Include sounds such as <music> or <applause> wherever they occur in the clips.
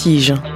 Vertige.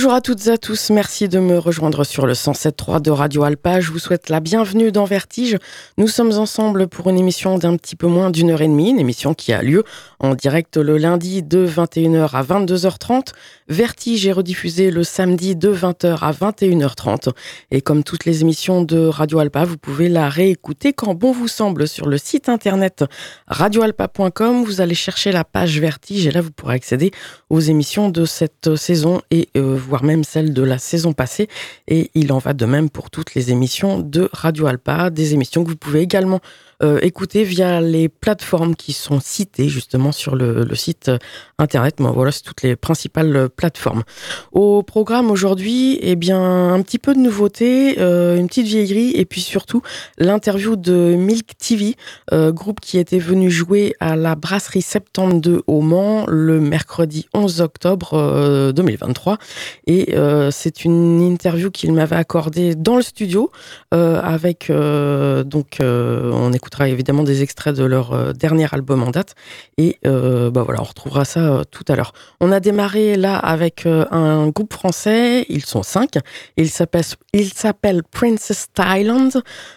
Bonjour à toutes et à tous, merci de me rejoindre sur le 107.3 de Radio Alpa. Je vous souhaite la bienvenue dans Vertige. Nous sommes ensemble pour une émission d'un petit peu moins d'une heure et demie, une émission qui a lieu en direct le lundi de 21h à 22h30. Vertige est rediffusé le samedi de 20h à 21h30. Et comme toutes les émissions de Radio Alpa, vous pouvez la réécouter quand bon vous semble sur le site internet radioalpa.com. Vous allez chercher la page Vertige et là vous pourrez accéder aux émissions de cette saison et euh, voire même celle de la saison passée. Et il en va de même pour toutes les émissions de Radio Alpa, des émissions que vous pouvez également euh, écouter via les plateformes qui sont citées justement sur le, site euh, internet. voilà, c'est toutes les principales euh, plateformes. Au programme aujourd'hui, eh bien, un petit peu de nouveautés, une petite vieillerie et puis surtout l'interview de Milk TV, groupe qui était venu jouer à la brasserie 72 au Mans le mercredi 11 octobre 2023. Et c'est une interview qu'il m'avait accordée dans le studio avec donc on écoute évidemment des extraits de leur euh, dernier album en date. Et euh, bah voilà, on retrouvera ça euh, tout à l'heure. On a démarré là avec un groupe français. Ils sont cinq. Ils s'appellent Princess Thailand.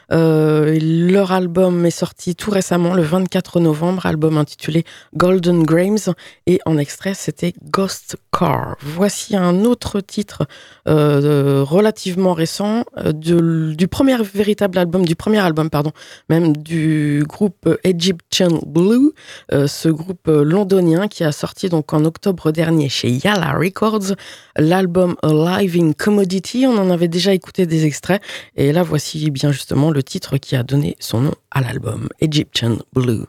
leur album est sorti tout récemment, le 24 novembre, album intitulé Golden Grams. Et en extrait, c'était Ghost Car. Voici un autre titre relativement récent du premier véritable album, du premier album, pardon, même du groupe Egyptian Blue, euh, ce groupe londonien qui a sorti donc en octobre dernier chez Yala Records l'album A Living Commodity. On en avait déjà écouté des extraits et là voici bien justement le titre qui a donné son nom à l'album Egyptian Blue.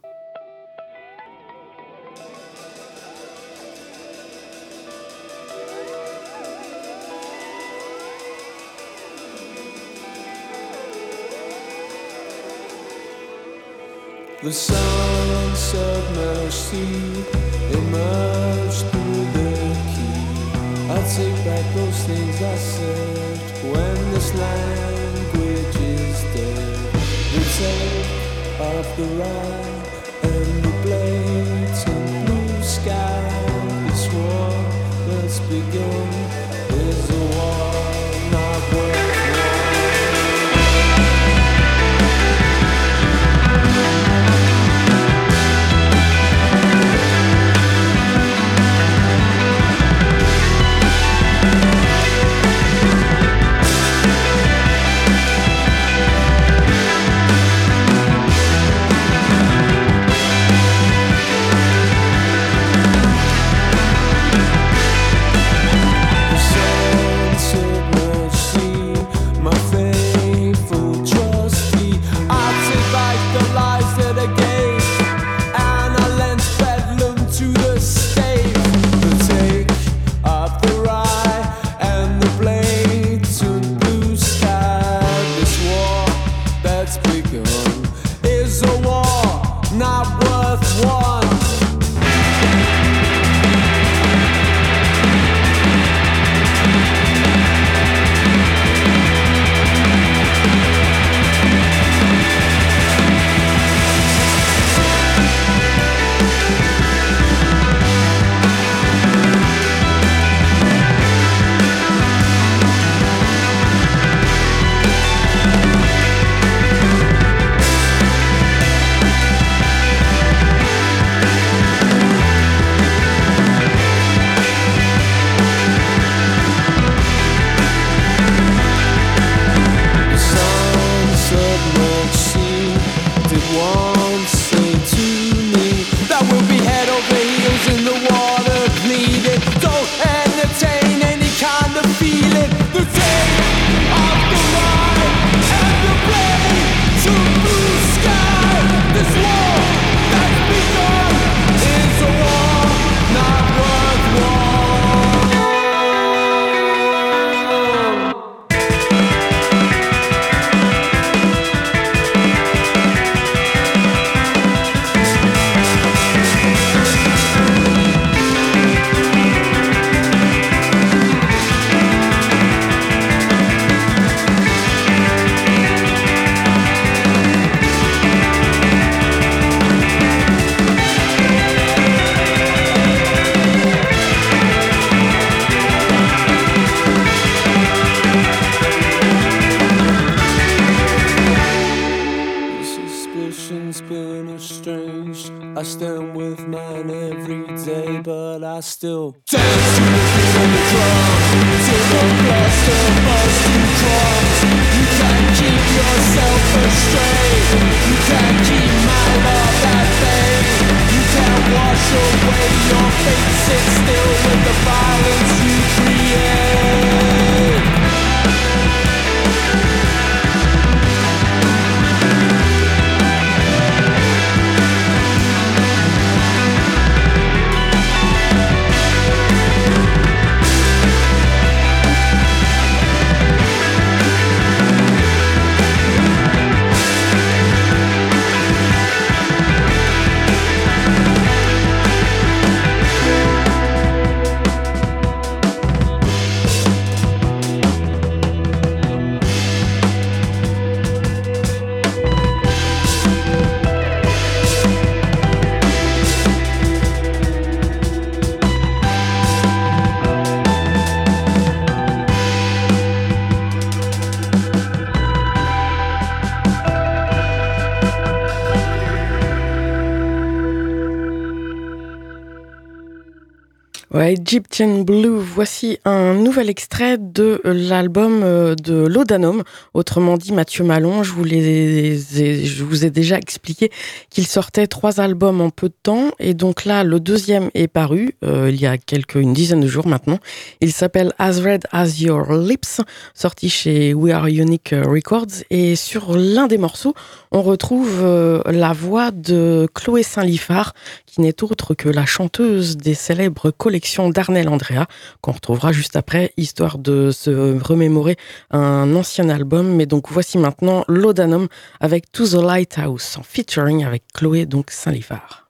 The sun of mercy emerged through the key. i take back those things I said when this language is dead. The take of the ride. Egyptian Blue, voici un nouvel extrait de l'album euh, de Laudanum. Autrement dit, Mathieu Malon, je vous, les je vous ai déjà expliqué qu'il sortait trois albums en peu de temps. Et donc là, le deuxième est paru euh, il y a quelques, une dizaine de jours maintenant. Il s'appelle As Red As Your Lips, sorti chez We Are Unique Records. Et sur l'un des morceaux, on retrouve euh, la voix de Chloé Saint-Lifard, qui n'est autre que la chanteuse des célèbres collections d'Arnel Andrea, qu'on retrouvera juste après, histoire de se remémorer un ancien album. Mais donc voici maintenant Laudanum avec To the Lighthouse en featuring avec Chloé donc Saint-Livard.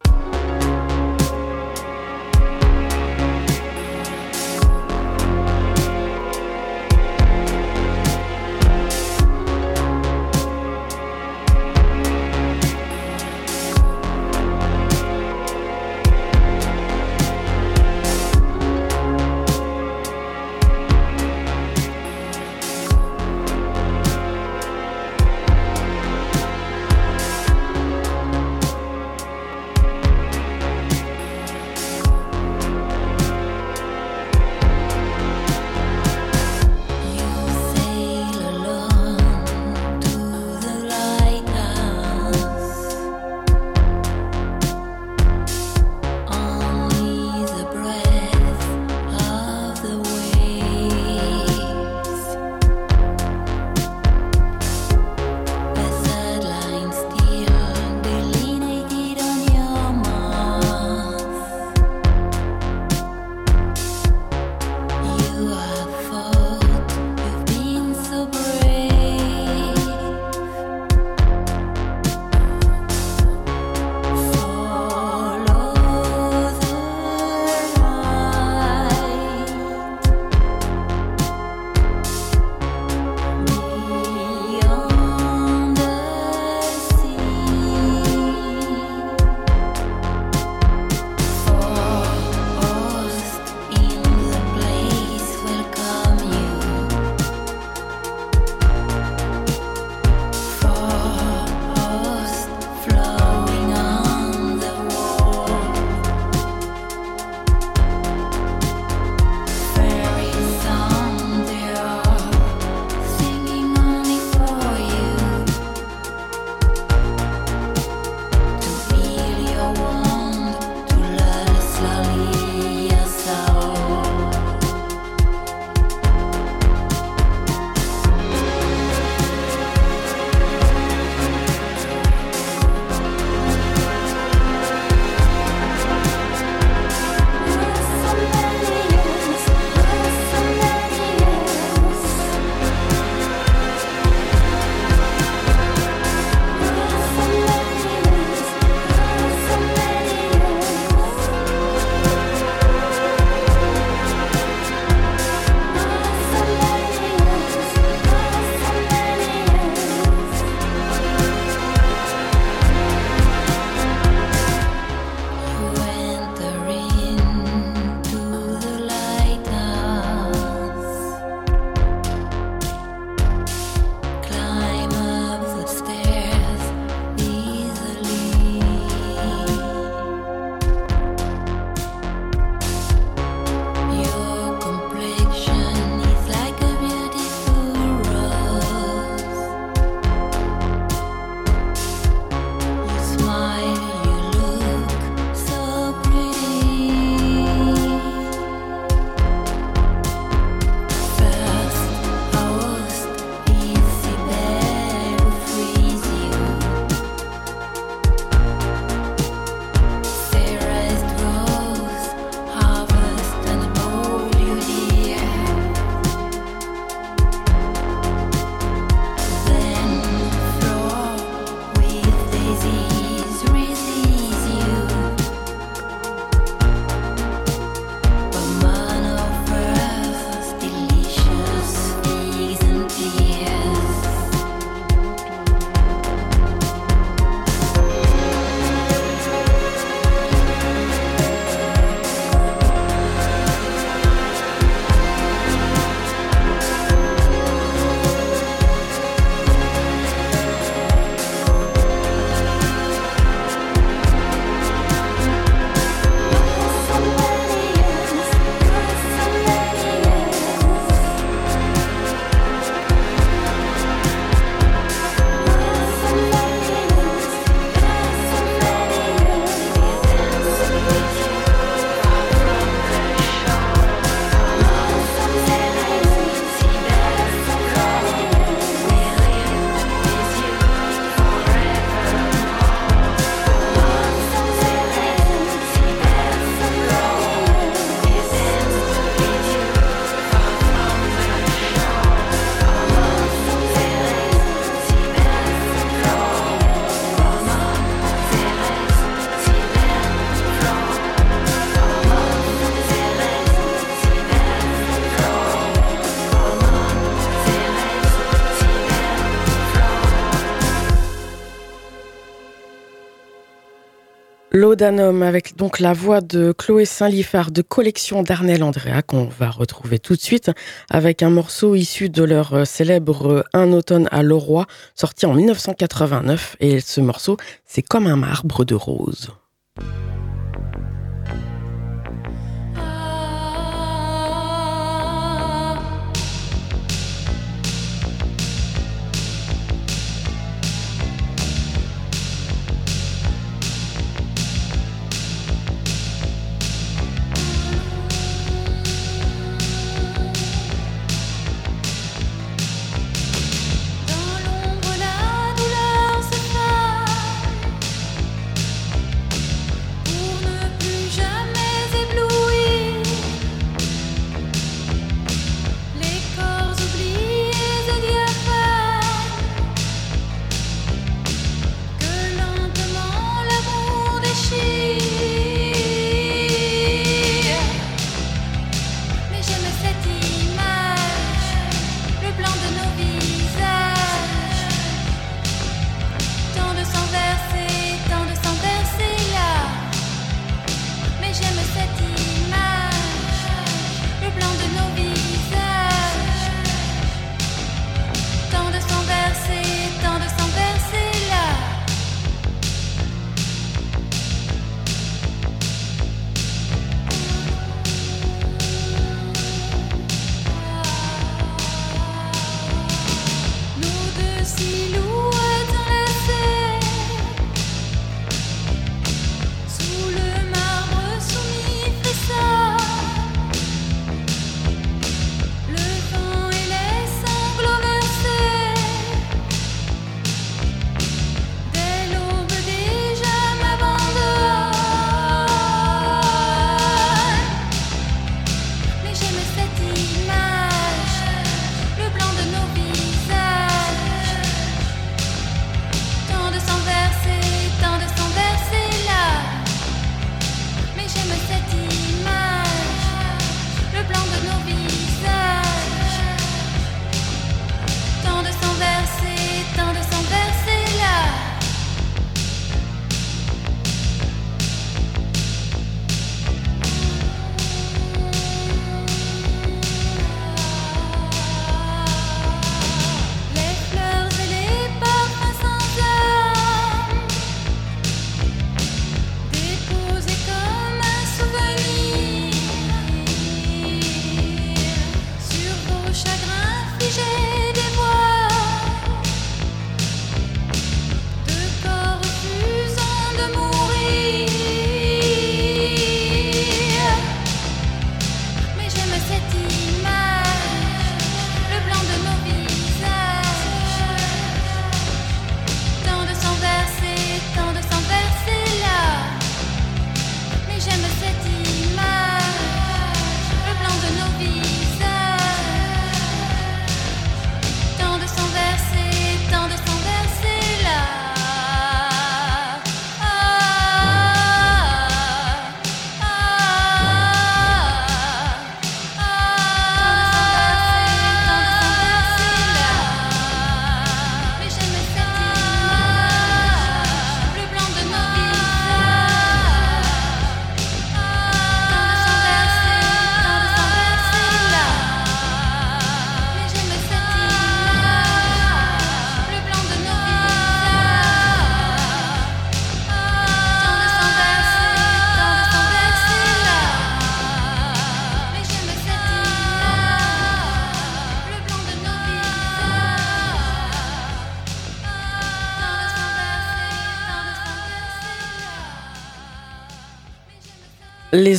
Laudanum avec donc la voix de Chloé Saint-Lifard de collection d'Arnel Andrea qu'on va retrouver tout de suite avec un morceau issu de leur euh, célèbre Un automne à Leroy sorti en 1989 et ce morceau c'est comme un marbre de rose.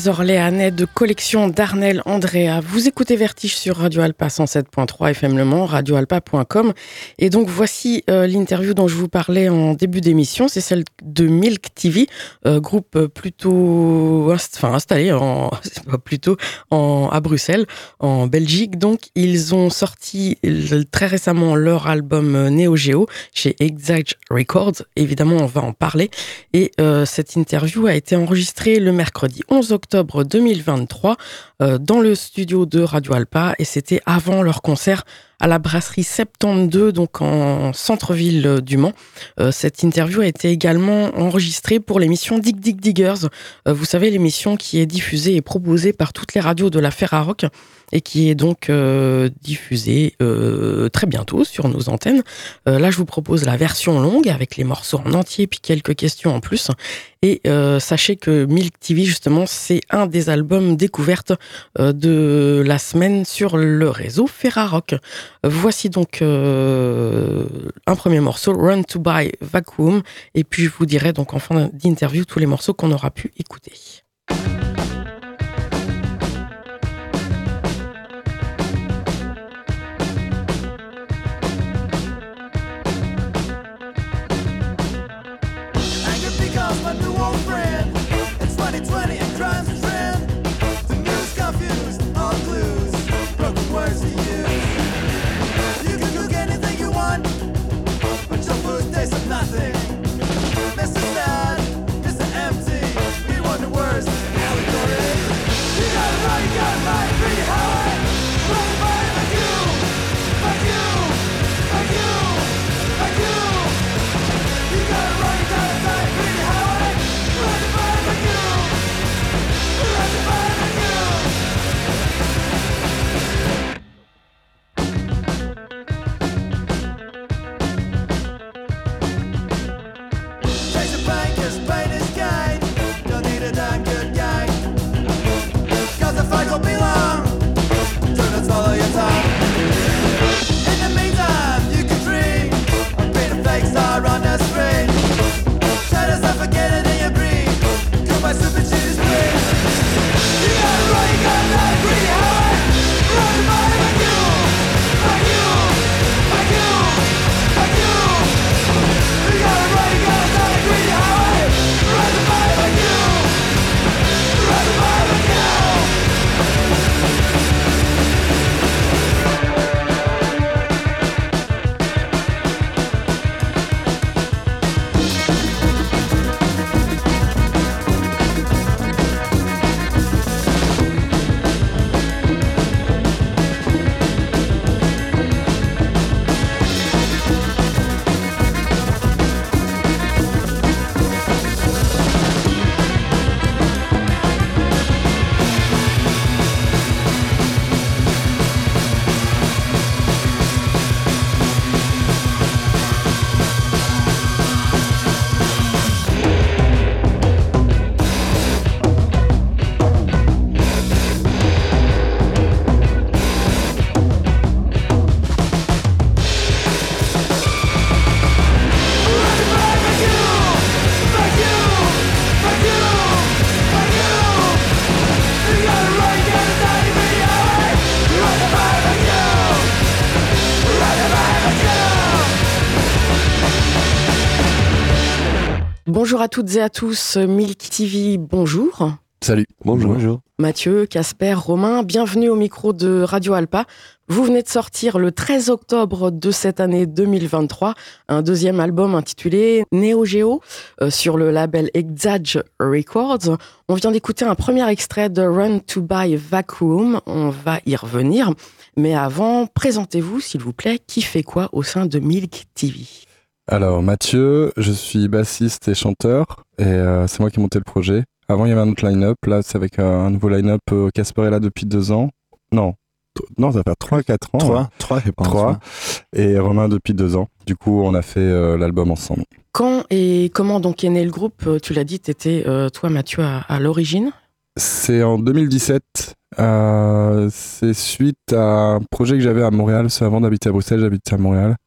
Orléanais de collection d'Arnel Andrea. Vous écoutez Vertige sur Radio Alpa 107.3 FM Le Mans, radioalpa.com. Et donc voici euh, l'interview dont je vous parlais en début d'émission. C'est celle de Milk TV, euh, groupe plutôt enfin, installé <laughs> plutôt en, à Bruxelles, en Belgique. Donc ils ont sorti très récemment leur album Neo Geo chez Exact Records. Évidemment, on va en parler. Et euh, cette interview a été enregistrée le mercredi 11 octobre 2023 euh, dans le studio de Radio Alpa et c'était avant leur concert à la brasserie 72, donc en centre-ville du Mans. cette interview a été également enregistrée pour l'émission Dig Dig Diggers. vous savez, l'émission qui est diffusée et proposée par toutes les radios de la Ferrarock et qui est donc euh, diffusé euh, très bientôt sur nos antennes. Euh, là, je vous propose la version longue avec les morceaux en entier puis quelques questions en plus. Et sachez que Milk TV, justement, c'est un des albums découvertes de la semaine sur le réseau Ferrarock. Voici donc un premier morceau, Run to Buy Vacuum, et puis je vous dirai donc en fin d'interview tous les morceaux qu'on aura pu écouter. Bonjour à toutes et à tous, Milk TV, bonjour. Salut. Bonjour. Mathieu, Casper, Romain, bienvenue au micro de Radio Alpa. Vous venez de sortir le 13 octobre de cette année 2023 un deuxième album intitulé Neo Geo euh, sur le label Exage Records. On vient d'écouter un premier extrait de Run to Buy Vacuum. On va y revenir. Mais avant, présentez-vous s'il vous plaît. Qui fait quoi au sein de Milk TV alors Mathieu, je suis bassiste et chanteur et euh, c'est moi qui ai monté le projet. Avant il y avait un autre line-up, là c'est avec un nouveau line-up. Euh, là depuis deux ans. Non, non ça fait 3 quatre ans. 3 3 je pense. 3 et Romain depuis deux ans. Du coup on a fait euh, l'album ensemble. Quand et comment donc est né le groupe? Tu l'as dit, tu étais toi Mathieu à, l'origine C'est en 2017. c'est suite à un projet que j'avais à Montréal. Avant d'habiter à Bruxelles, j'habitais à Montréal.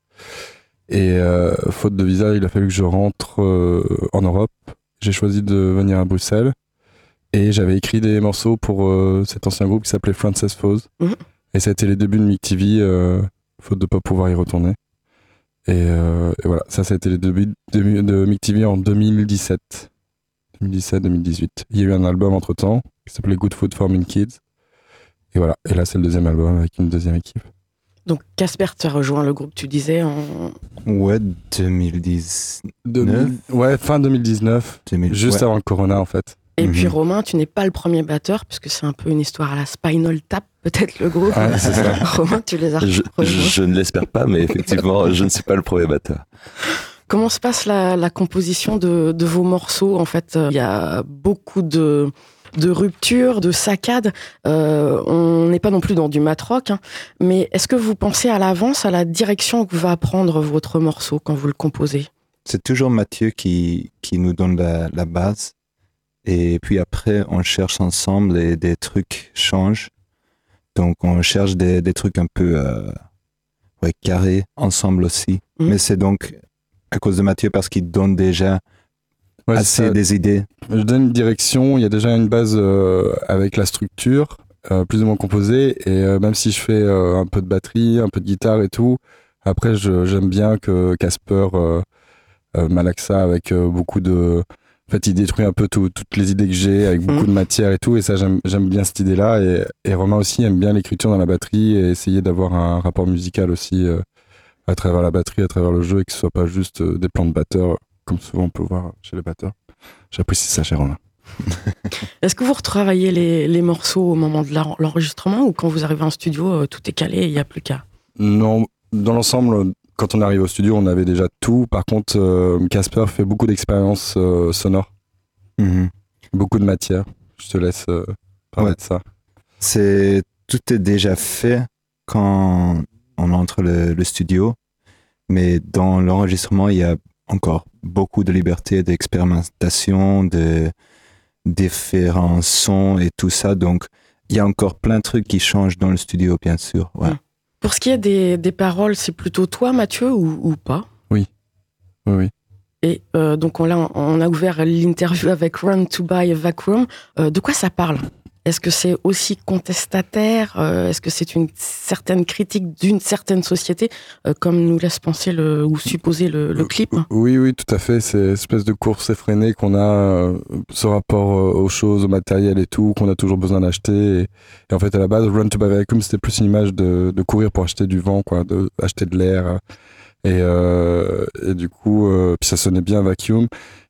Et euh, faute de visa, il a fallu que je rentre euh, en Europe. J'ai choisi de venir à Bruxelles. Et j'avais écrit des morceaux pour euh, cet ancien groupe qui s'appelait Frances Foes. Mhm. Et ça a été les débuts de Mick TV, faute de pas pouvoir y retourner. Et, voilà, ça, ça a été les débuts de, de Mick TV en 2017. 2017-2018. Il y a eu un album entre temps qui s'appelait Good Food for Mean Kids. Et voilà, et là c'est le deuxième album avec une deuxième équipe. Donc Casper, tu as rejoint le groupe, tu disais en... Ouais, 2019. Ouais, fin 2019. Juste avant le Corona en fait. Et puis mhm. Romain, tu n'es pas le premier batteur, puisque c'est un peu une histoire à la Spinal Tap, peut-être le groupe. <laughs> Romain, tu les as je, je, ne l'espère pas, mais effectivement, je ne suis pas le premier batteur. Comment se passe la, composition de, vos morceaux En fait, euh, il y a beaucoup de, de ruptures, de saccades. Euh, on n'est pas non plus dans du matrock, hein. mais est-ce que vous pensez à l'avance à la direction que va prendre votre morceau quand vous le composez? C'est toujours Mathieu qui, qui nous donne la, base. Et puis après, on cherche ensemble et des trucs changent. Donc on cherche des, trucs un peu euh, carrés ensemble aussi. Mmh. Mais c'est donc à cause de Mathieu parce qu'il donne déjà assez des idées. Je donne une direction, il y a déjà une base euh, avec la structure, euh, plus ou moins composée, et euh, même si je fais un peu de batterie, un peu de guitare et tout, après j'aime bien que Casper malaxa avec beaucoup de... En fait, il détruit un peu toutes les idées que j'ai avec beaucoup de mm. matière et tout, et ça j'aime bien cette idée-là. Et, et, Romain aussi aime bien l'écriture dans la batterie et essayer d'avoir un rapport musical aussi à travers la batterie, à travers le jeu, et que ce soit pas juste euh, des plans de batteurs, comme souvent on peut voir chez les batteurs. J'apprécie ça, cher <laughs> Romain. Est-ce que vous retravaillez les, les, morceaux au moment de l'enregistrement ou quand vous arrivez en studio, euh, tout est calé et il n'y a plus qu'à? Non, dans l'ensemble, quand on arrive au studio, on avait déjà tout. Par contre, euh, Casper fait beaucoup d'expériences sonores, mhm. beaucoup de matière. Je te laisse parler de ça. C'est tout est déjà fait quand on entre le, studio, mais dans l'enregistrement, il y a encore beaucoup de liberté d'expérimentation, de différents sons et tout ça. Donc, il y a encore plein de trucs qui changent dans le studio, bien sûr. Ouais. Hum. Pour ce qui est des, paroles, c'est plutôt toi, Mathieu, ou, pas? Oui. Oui, oui. Et euh, donc, on a, on a ouvert l'interview avec Run to Buy a Vacuum. Euh, de quoi ça parle? Est-ce que c'est aussi contestataire euh, Est-ce que c'est une certaine critique d'une certaine société, euh, comme nous laisse penser le, ou supposer le, clip Oui, oui, tout à fait. C'est une espèce de course effrénée qu'on a, euh, ce rapport aux choses, au matériel et tout, qu'on a toujours besoin d'acheter. Et, en fait, à la base, Run to Buy Vacuum, c'était plus une image de, courir pour acheter du vent, quoi, de acheter de l'air. Et, et, du coup, puis ça sonnait bien Vacuum.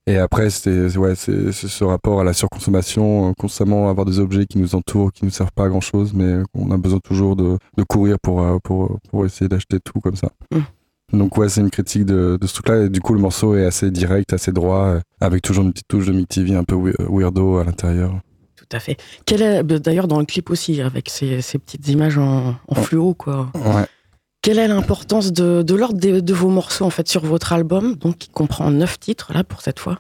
Et après, c'était ouais, c'est ce rapport à la surconsommation, euh, constamment avoir des objets qui nous entourent, qui nous servent pas à grand chose, mais on a besoin toujours de, de courir pour, euh, pour, pour essayer d'acheter tout comme ça. Mm. Donc ouais, c'est une critique de, de ce truc-là. Et du coup, le morceau est assez direct, assez droit, euh, avec toujours une petite touche de Mick TV un peu weirdo à l'intérieur. Tout à fait. D'ailleurs dans le clip aussi, avec ces, ces petites images en, en fluo, quoi. Ouais. Quelle est l'importance de, de l'ordre de, vos morceaux en fait sur votre album, donc qui comprend neuf titres là pour cette fois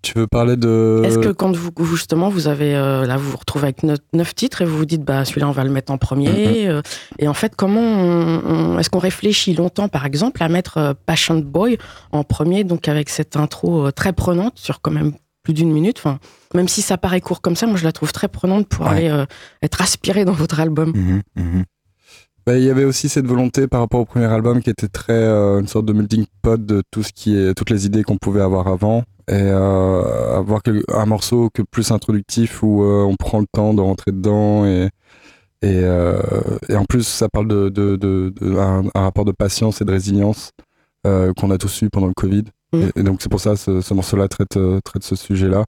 Tu veux parler de Est-ce que quand vous justement vous avez euh, là vous vous retrouvez avec neuf, titres et vous vous dites bah celui-là on va le mettre en premier mm-hmm. euh, et en fait comment est-ce qu'on réfléchit longtemps par exemple à mettre euh, Passion Boy en premier donc avec cette intro très prenante sur quand même plus d'une minute? Enfin, même si ça paraît court comme ça, moi je la trouve très prenante pour aller être aspiré dans votre album. Mm-hmm. Mm-hmm. Bah, il y avait aussi cette volonté par rapport au premier album qui était très euh, une sorte de melting pot de tout ce qui est toutes les idées qu'on pouvait avoir avant. Et euh, avoir un morceau que plus introductif où euh, on prend le temps de rentrer dedans et et, et en plus ça parle de, de, de, de un, rapport de patience et de résilience qu'on a tous eu pendant le Covid. Mmh. et, donc c'est pour ça ce, ce morceau-là traite traite ce sujet-là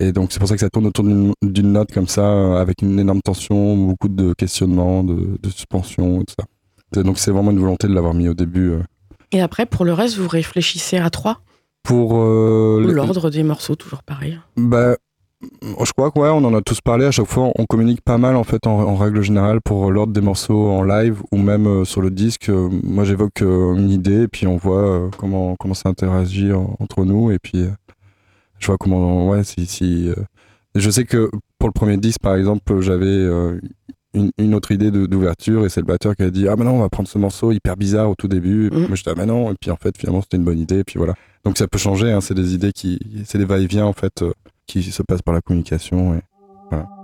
et donc c'est pour ça que ça tourne autour d'une note comme ça, euh, avec une énorme tension, beaucoup de questionnements, de, de suspension, et tout ça. Donc c'est vraiment une volonté de l'avoir mis au début. Euh. Et après, pour le reste, vous réfléchissez à trois? Pour euh, l'ordre des morceaux, toujours pareil? Bah, je crois qu'on on en a tous parlé. À chaque fois, on communique pas mal en fait, en, règle générale, pour l'ordre des morceaux en live ou même sur le disque. moi, j'évoque une idée et puis on voit comment comment ça interagit entre nous et puis je vois comment ouais si, si euh, je sais que pour le premier disque par exemple j'avais euh, une, une, autre idée d'ouverture et c'est le batteur qui a dit ah mais non on va prendre ce morceau hyper bizarre au tout début mmh. moi je dis ah mais non et puis en fait finalement c'était une bonne idée et puis voilà. Donc ça peut changer hein, c'est des idées qui c'est des va-et-vient en fait euh, qui se passent par la communication et voilà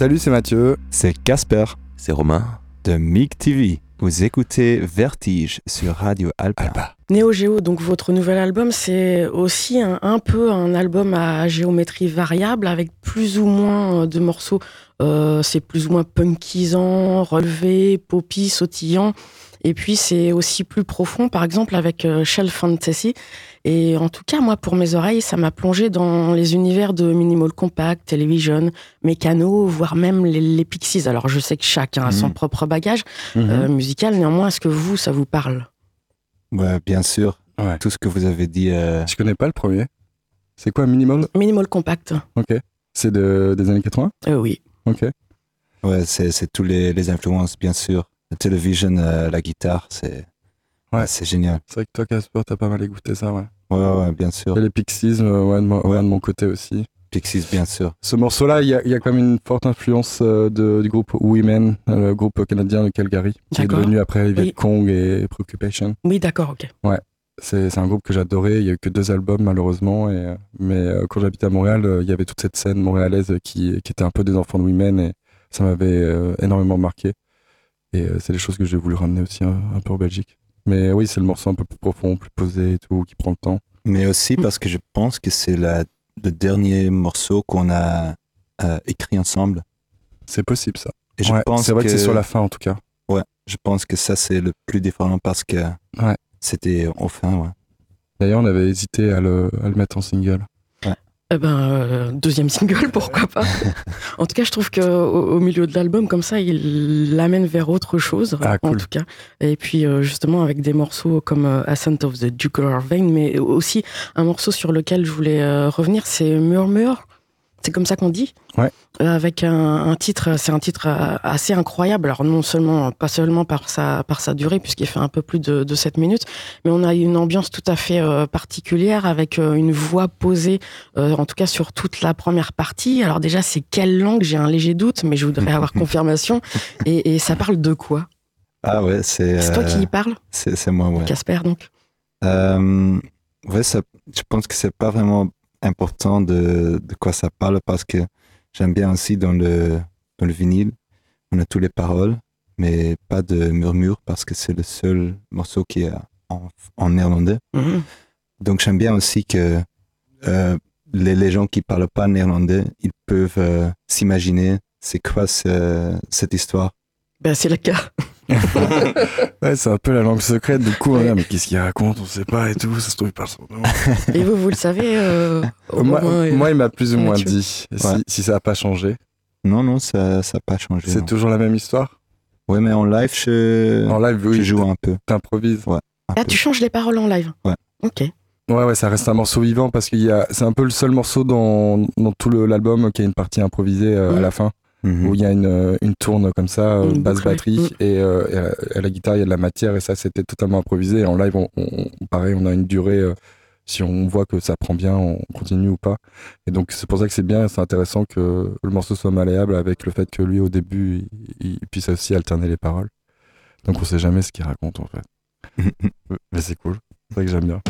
Salut, c'est Mathieu. C'est Casper. C'est Romain. De MIG TV. Vous écoutez Vertige sur Radio Alpa. Alpa. Néo Géo, donc votre nouvel album, c'est aussi un, un, peu un album à géométrie variable avec plus ou moins de morceaux. Euh, c'est plus ou moins punkisant, relevé, poppy, sautillant. Et puis c'est aussi plus profond, par exemple avec euh, Shell Fantasy. Et en tout cas, moi, pour mes oreilles, ça m'a plongé dans les univers de Minimal Compact, Television, Mécano, voire même les, Pixies. Alors je sais que chacun a son mhm. propre bagage mhm. euh, musical. Néanmoins, est-ce que vous, ça vous parle? Ouais, bien sûr. Tout ce que vous avez dit. Euh... Je connais pas le premier. C'est quoi Minimal? Minimal Compact. Ok. C'est de, des années 80 euh, Oui. Ok. Ouais, c'est tous les, les influences, bien sûr. La télévision, euh, la guitare, c'est ouais. c'est génial. C'est vrai que toi, Casper, t'as pas mal écouté ça, ouais. Ouais, ouais, bien sûr. Et les Pixies, euh, ouais, de, de, mon côté aussi. Pixies, bien sûr. Ce morceau-là, il y a, y a, quand même une forte influence euh, de, du groupe Women, le groupe canadien de Calgary, qui est devenu après Viet Cong et Preoccupation. Oui, d'accord, ok. Ouais. C'est un groupe que j'adorais. Il y a eu que deux albums malheureusement, et, mais quand j'habitais à Montréal, il y avait toute cette scène montréalaise qui, qui était un peu des enfants de Women et ça m'avait énormément marqué. Et euh, c'est des choses que j'ai voulu ramener aussi un, peu en Belgique. Mais oui, c'est le morceau un peu plus profond, plus posé et tout, qui prend le temps. Mais aussi parce que je pense que c'est le dernier morceau qu'on a euh, écrit ensemble. C'est possible ça. Et je pense c'est vrai que, c'est sur la fin en tout cas. Ouais, je pense que ça c'est le plus différent parce que ouais. c'était enfin. Ouais. D'ailleurs, on avait hésité à le, à le mettre en single. Eh ben, euh, deuxième single, <laughs> pourquoi pas. en tout cas, je trouve que au, milieu de l'album, comme ça, il l'amène vers autre chose, ah, en tout cas. Et puis, euh, justement, avec des morceaux comme euh, Ascent of the Jugular Vein, mais aussi un morceau sur lequel je voulais revenir, c'est Murmure c'est comme ça qu'on dit Ouais. Euh, avec un, titre, c'est un titre euh, assez incroyable. Alors non seulement, pas seulement par sa, par sa durée, puisqu'il fait un peu plus de, de 7 minutes, mais on a une ambiance tout à fait euh, particulière avec une voix posée, en tout cas sur toute la première partie. Alors déjà, c'est quelle langue? J'ai un léger doute, mais je voudrais avoir <laughs> confirmation. Et, et, ça parle de quoi? Ah ouais, c'est. C'est toi qui y parle C'est moi, ouais. Casper, donc. ouais, ça, je pense que c'est pas vraiment important de, de quoi ça parle parce que j'aime bien aussi dans le, dans le vinyle, on a toutes les paroles, mais pas de murmure parce que c'est le seul morceau qui est en, en néerlandais. Mhm. Donc j'aime bien aussi que euh, les, les, gens qui parlent pas néerlandais, ils peuvent euh, s'imaginer c'est quoi cette histoire. Ben, c'est le cas. <laughs> ouais, c'est un peu la langue secrète. Du coup, mais qu'est-ce qu'il raconte On sait pas et tout. Ça se trouve pas son nom. <laughs> Et vous, vous le savez euh, moi, moi, il m'a plus ou moins dit si, si, ça a pas changé. Non, non, ça n'a pas changé. C'est toujours la même histoire? Ouais, mais en live, je, en live, oui, je joue un peu. T'improvises Ouais. Ah, tu changes les paroles en live? Ouais. Ok. Ouais, ouais, ça reste un morceau vivant parce qu'il y a, c'est un peu le seul morceau dans, dans tout l'album qui a une partie improvisée euh, à mm. la fin. Mhm. où il y a une, euh, une tourne comme ça, euh, basse batterie, mm. et, euh, à, la guitare, il y a de la matière, et ça, c'était totalement improvisé. Et en live, on, pareil, on a une durée, si on voit que ça prend bien, on continue ou pas. Et donc, c'est pour ça que c'est bien, c'est intéressant que le morceau soit malléable avec le fait que lui, au début, il, puisse aussi alterner les paroles. Donc, on sait jamais ce qu'il raconte, en fait. <laughs> Mais c'est cool, c'est ça que j'aime bien.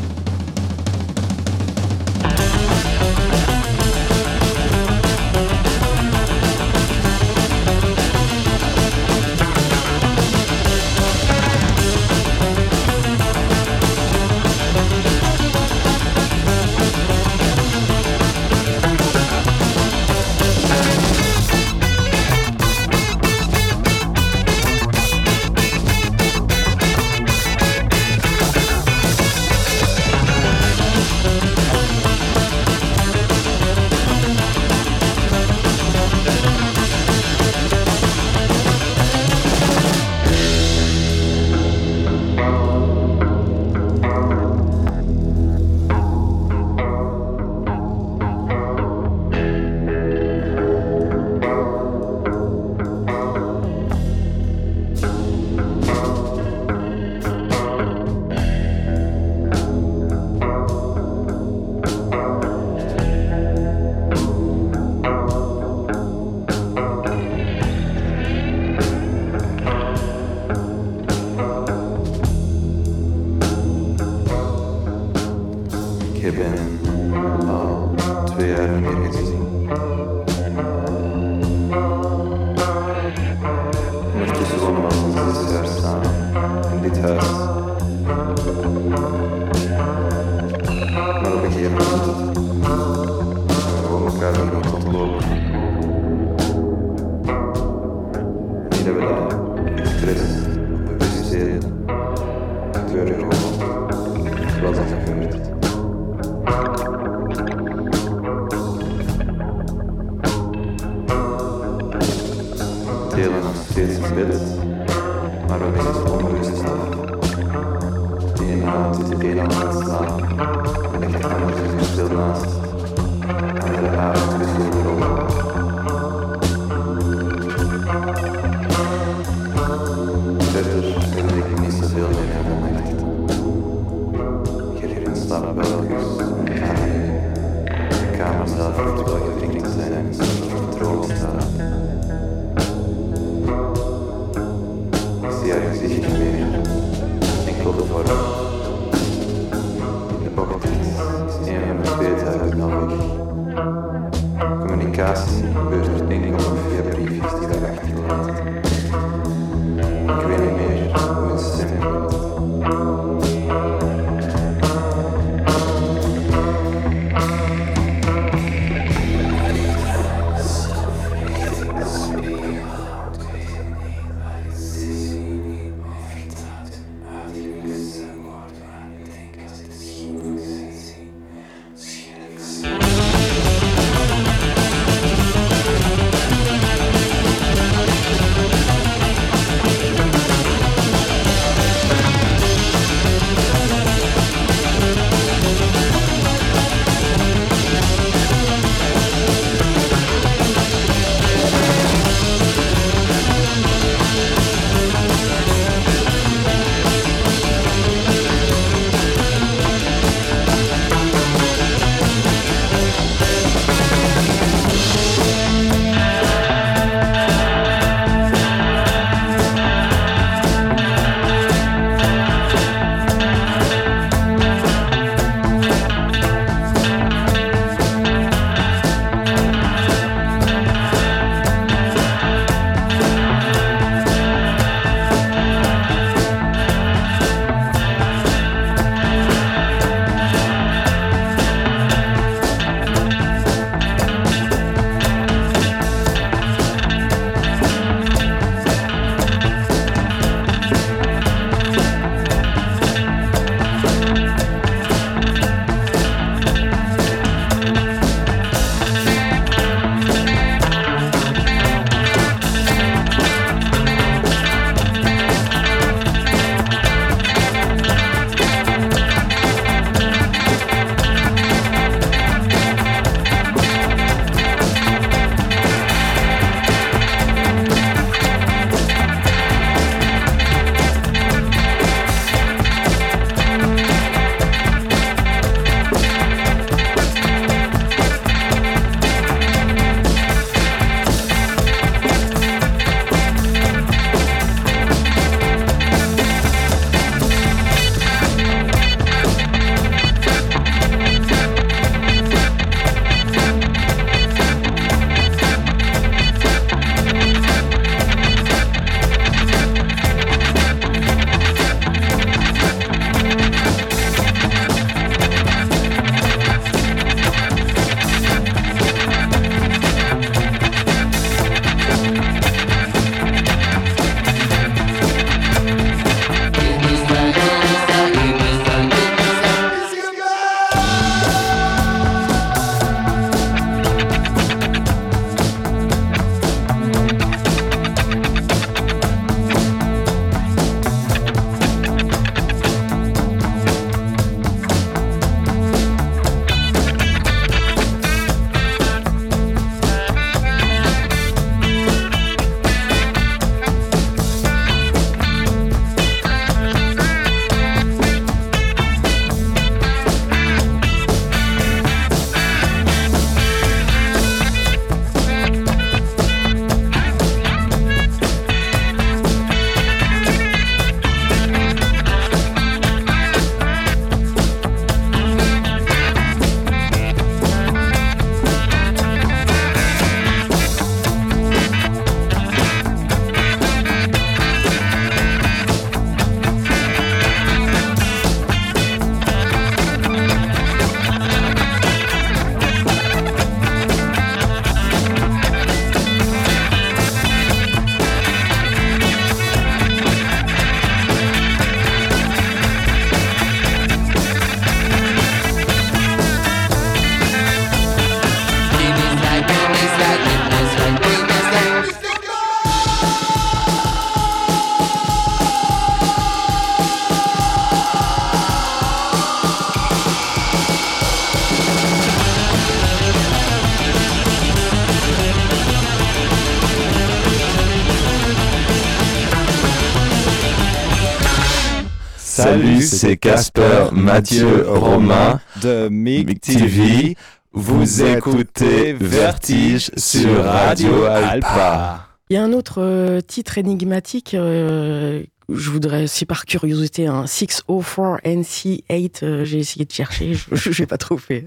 Salut, c'est Casper, Mathieu, Romain de Mic TV. Vous écoutez Vertige sur Radio Alpa. Il y a un autre euh, titre énigmatique. euh, je voudrais, si par curiosité, un 604 NC8, euh, j'ai essayé de chercher, je n'ai pas trouvé.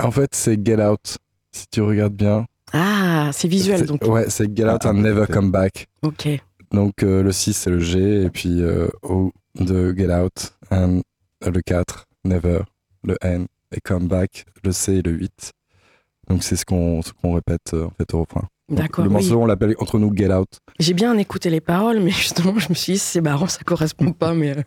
En fait, c'est Get Out. Si tu regardes bien. Ah, c'est visuel C'est- donc. Ouais, c'est Get Out Ah, and Never. Come Back. Ok. Donc euh, le 6 c'est le G et puis euh, O de Get Out and le 4 Never le N et Come Back le C et le 8. Donc c'est ce qu'on ce qu'on répète euh, en fait au refrain. D'accord. Le oui. morceau on l'appelle entre nous Get Out. J'ai bien écouté les paroles, mais <laughs> justement, je me suis dit, c'est marrant, ça correspond pas. Mais euh,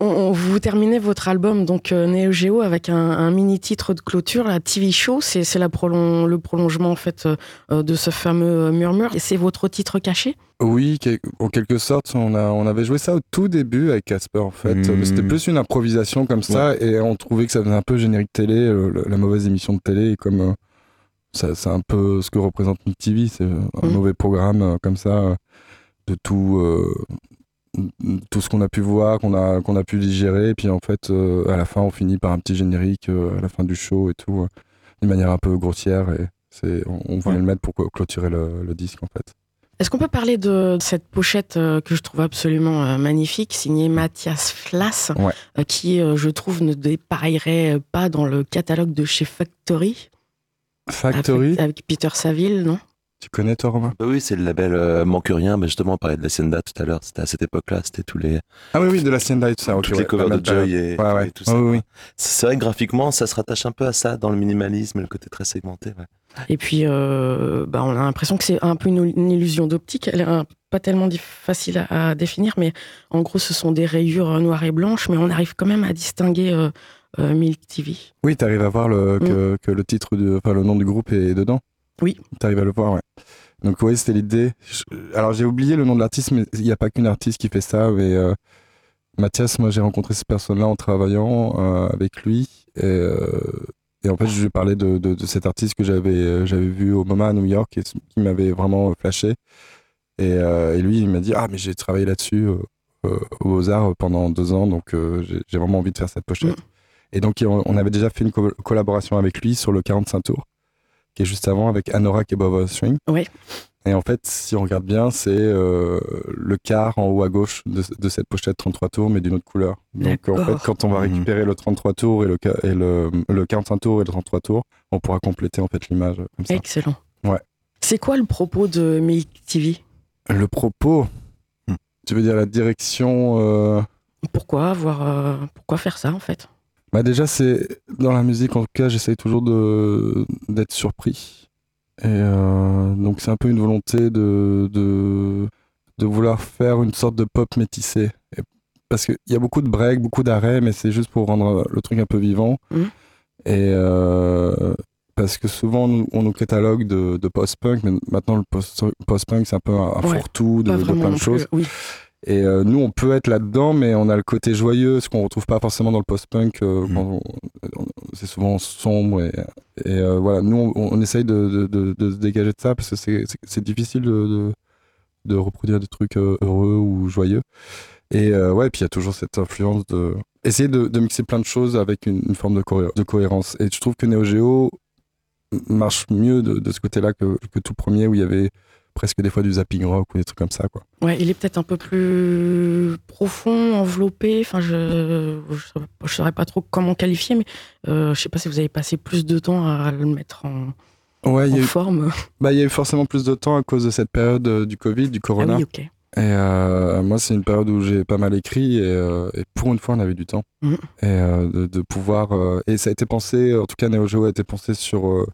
on, on- vous terminez votre album, donc euh, Neo Geo, avec un, un mini titre de clôture, la TV Show. C'est c'est la prolon- le prolongement en fait euh, de ce fameux euh, murmure. Et c'est votre titre caché? Oui, quel- en quelque sorte, on, a, on avait joué ça au tout début avec Casper en fait. Mm. C'était plus une improvisation comme ça et on trouvait que ça faisait un peu générique télé, euh, le- la mauvaise émission de télé et comme euh, ça- c'est un peu ce que représente une TV, c'est un Mm. mauvais programme euh, comme ça de tout, euh, tout ce qu'on a pu voir, qu'on a, qu'on a pu digérer et puis en fait euh, à la fin on finit par un petit générique euh, à la fin du show et tout, euh, d'une manière un peu grossière et c'est, on, on voulait Ouais. le mettre pour clôturer le, le disque en fait. Est-ce qu'on peut parler de cette pochette euh, que je trouve absolument euh, magnifique, signée Mathias Flass, Ouais. euh, qui, euh, je trouve, ne dépareillerait pas dans le catalogue de chez Factory, Factory? Avec, avec Peter Saville, non? Tu connais toi Romain? Bah oui, c'est le label euh, Manque Rien. Mais justement, on parlait de la Hacienda tout à l'heure. C'était à cette époque-là. C'était tous les, Ah oui, oui, de la Hacienda et tout ça. ok, toutes ouais, les covers de. Joy et, Ouais, ouais. et tout ça. Oui, oui. C'est c'est vrai que graphiquement, ça se rattache un peu à ça, dans le minimalisme et le côté très segmenté. ouais. Et puis, euh, bah, on a l'impression que c'est un peu une, une illusion d'optique. Elle est un- pas tellement facile à, à définir, mais en gros, ce sont des rayures euh, noires et blanches, mais on arrive quand même à distinguer euh, euh, Milk TV. Oui, t'arrives à voir le, que, que le titre, de, enfin le nom du groupe est dedans. Oui. T'arrives à le voir, ouais. Donc oui, c'était l'idée. Alors j'ai oublié le nom de l'artiste, mais il n'y a pas qu'une artiste qui fait ça. Mais euh, Mathias, moi j'ai rencontré cette personne-là en travaillant euh, avec lui. Et, euh, et en fait, je lui ai parlé de, de, de cet artiste que j'avais j'avais vu au MoMA à New York et qui m'avait vraiment flashé. Et, et lui, il m'a dit Ah, mais j'ai travaillé là-dessus aux Beaux-Arts pendant deux ans, donc j'ai- vraiment envie de faire cette pochette. Mm. Et donc, on on avait déjà fait une co- collaboration avec lui sur le 45 tours, qui est juste avant avec Anorak et Bob Swing. Ouais. Et en fait, si on regarde bien, c'est euh, le quart en haut à gauche de, de cette pochette 33 tours, mais d'une autre couleur. Donc en fait, quand on va Mhm. récupérer le 33 tours et le, et le, le 45 tours et le 33 tours, on pourra compléter en fait l'image euh, comme ça. Excellent. Ouais. C'est quoi le propos de Milk TV Le propos, Hmm. tu veux dire la direction euh, Pourquoi avoir, euh, pourquoi faire ça en fait? Bah déjà, c'est dans la musique, en tout cas, j'essaye toujours de d'être surpris. Et euh, donc, c'est un peu une volonté de, de, de vouloir faire une sorte de pop métissé. Et- parce qu'il y a beaucoup de breaks, beaucoup d'arrêts, mais c'est juste pour rendre le truc un peu vivant. Mhm. Et euh, parce que souvent, on nous, catalogue de, de post-punk, mais maintenant, le post- post-punk, c'est un peu un, Ouais, fourre-tout de, plein de choses. Oui. Et euh, nous, on peut être là-dedans, mais on a le côté joyeux, ce qu'on retrouve pas forcément dans le post-punk. euh, Mm. c'est souvent sombre. Et, et, euh, voilà, nous, on, on essaye de, de- de- se dégager de ça parce que c'est- difficile de, de, reproduire des trucs heureux ou joyeux. Et ouais, puis il y a toujours cette influence de. Essayer de, mixer plein de choses avec une, une forme de, cohé- de cohérence. Et je trouve que Neo Geo marche mieux de, de ce côté-là que, que tout premier où il y avait presque des fois du zapping rock ou des trucs comme ça, quoi. Ouais, il est peut-être un peu plus profond, enveloppé. Enfin, je je saurais, pas trop comment qualifier, mais euh, je sais pas si vous avez passé plus de temps à le mettre en, Ouais, il y a en forme. <laughs> Bah, il y a eu forcément plus de temps à cause de cette période euh, du Covid, du Ah Corona. oui, ok. Et euh, moi, c'est une période où j'ai pas mal écrit et, euh, et pour une fois, on avait du temps. Mhm. Et euh, de, de pouvoir. et ça a été pensé, en tout cas, Neo Geo a été pensé sur,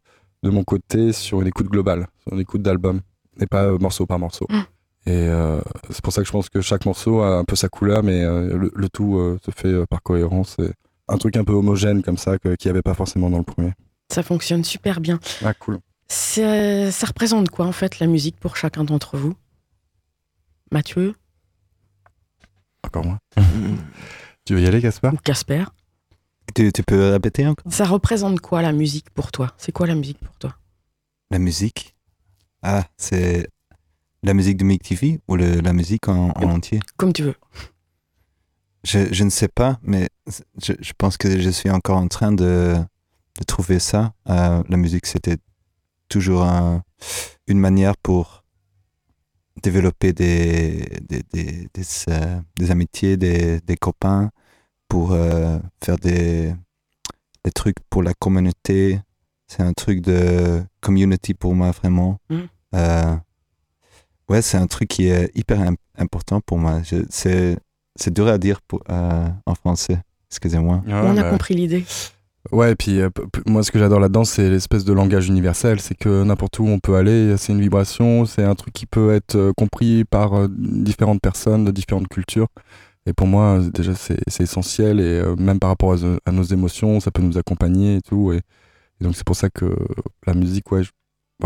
de mon côté sur une écoute globale, sur une écoute d'album, et pas euh, morceau par morceau. Mhm. Et euh, c'est pour ça que je pense que chaque morceau a un peu sa couleur, mais euh, le, le tout euh, se fait euh, par cohérence. Et un truc un peu homogène comme ça, qu'il n'y avait pas forcément dans le premier. Ça fonctionne super bien. Ah, cool. Ça, ça représente quoi en fait la musique pour chacun d'entre vous? Mathieu? Encore moins. <laughs> tu veux y aller, Gaspard? Ou Casper? Tu, tu peux répéter encore? Ça représente quoi la musique pour toi? C'est quoi la musique pour toi? La musique? Ah, c'est la musique de Mick TV ou le- la musique en, en entier? Comme tu veux. je, je ne sais pas, mais je, je pense que je suis encore en train de, de trouver ça. Euh, la musique, c'était toujours un- une manière pour développer des, des, des, des, euh, des amitiés, des, des copains, pour euh, faire des, des trucs pour la communauté. C'est un truc de community pour moi, vraiment. Mm. Euh, ouais, c'est un truc qui est hyper im- important pour moi. C'est c'est dur à dire pour, euh, en français. Excusez-moi. On a bah, compris l'idée. Ouais, et puis euh, moi, ce que j'adore là-dedans, c'est l'espèce de langage universel. C'est que n'importe où on peut aller, c'est une vibration, c'est un truc qui peut être euh, compris par euh, différentes personnes de différentes cultures. Et pour moi, euh, déjà, c'est c'est essentiel. Et euh, même par rapport à, à nos émotions, ça peut nous accompagner et tout. Et, et donc, c'est pour ça que la musique, ouais, je-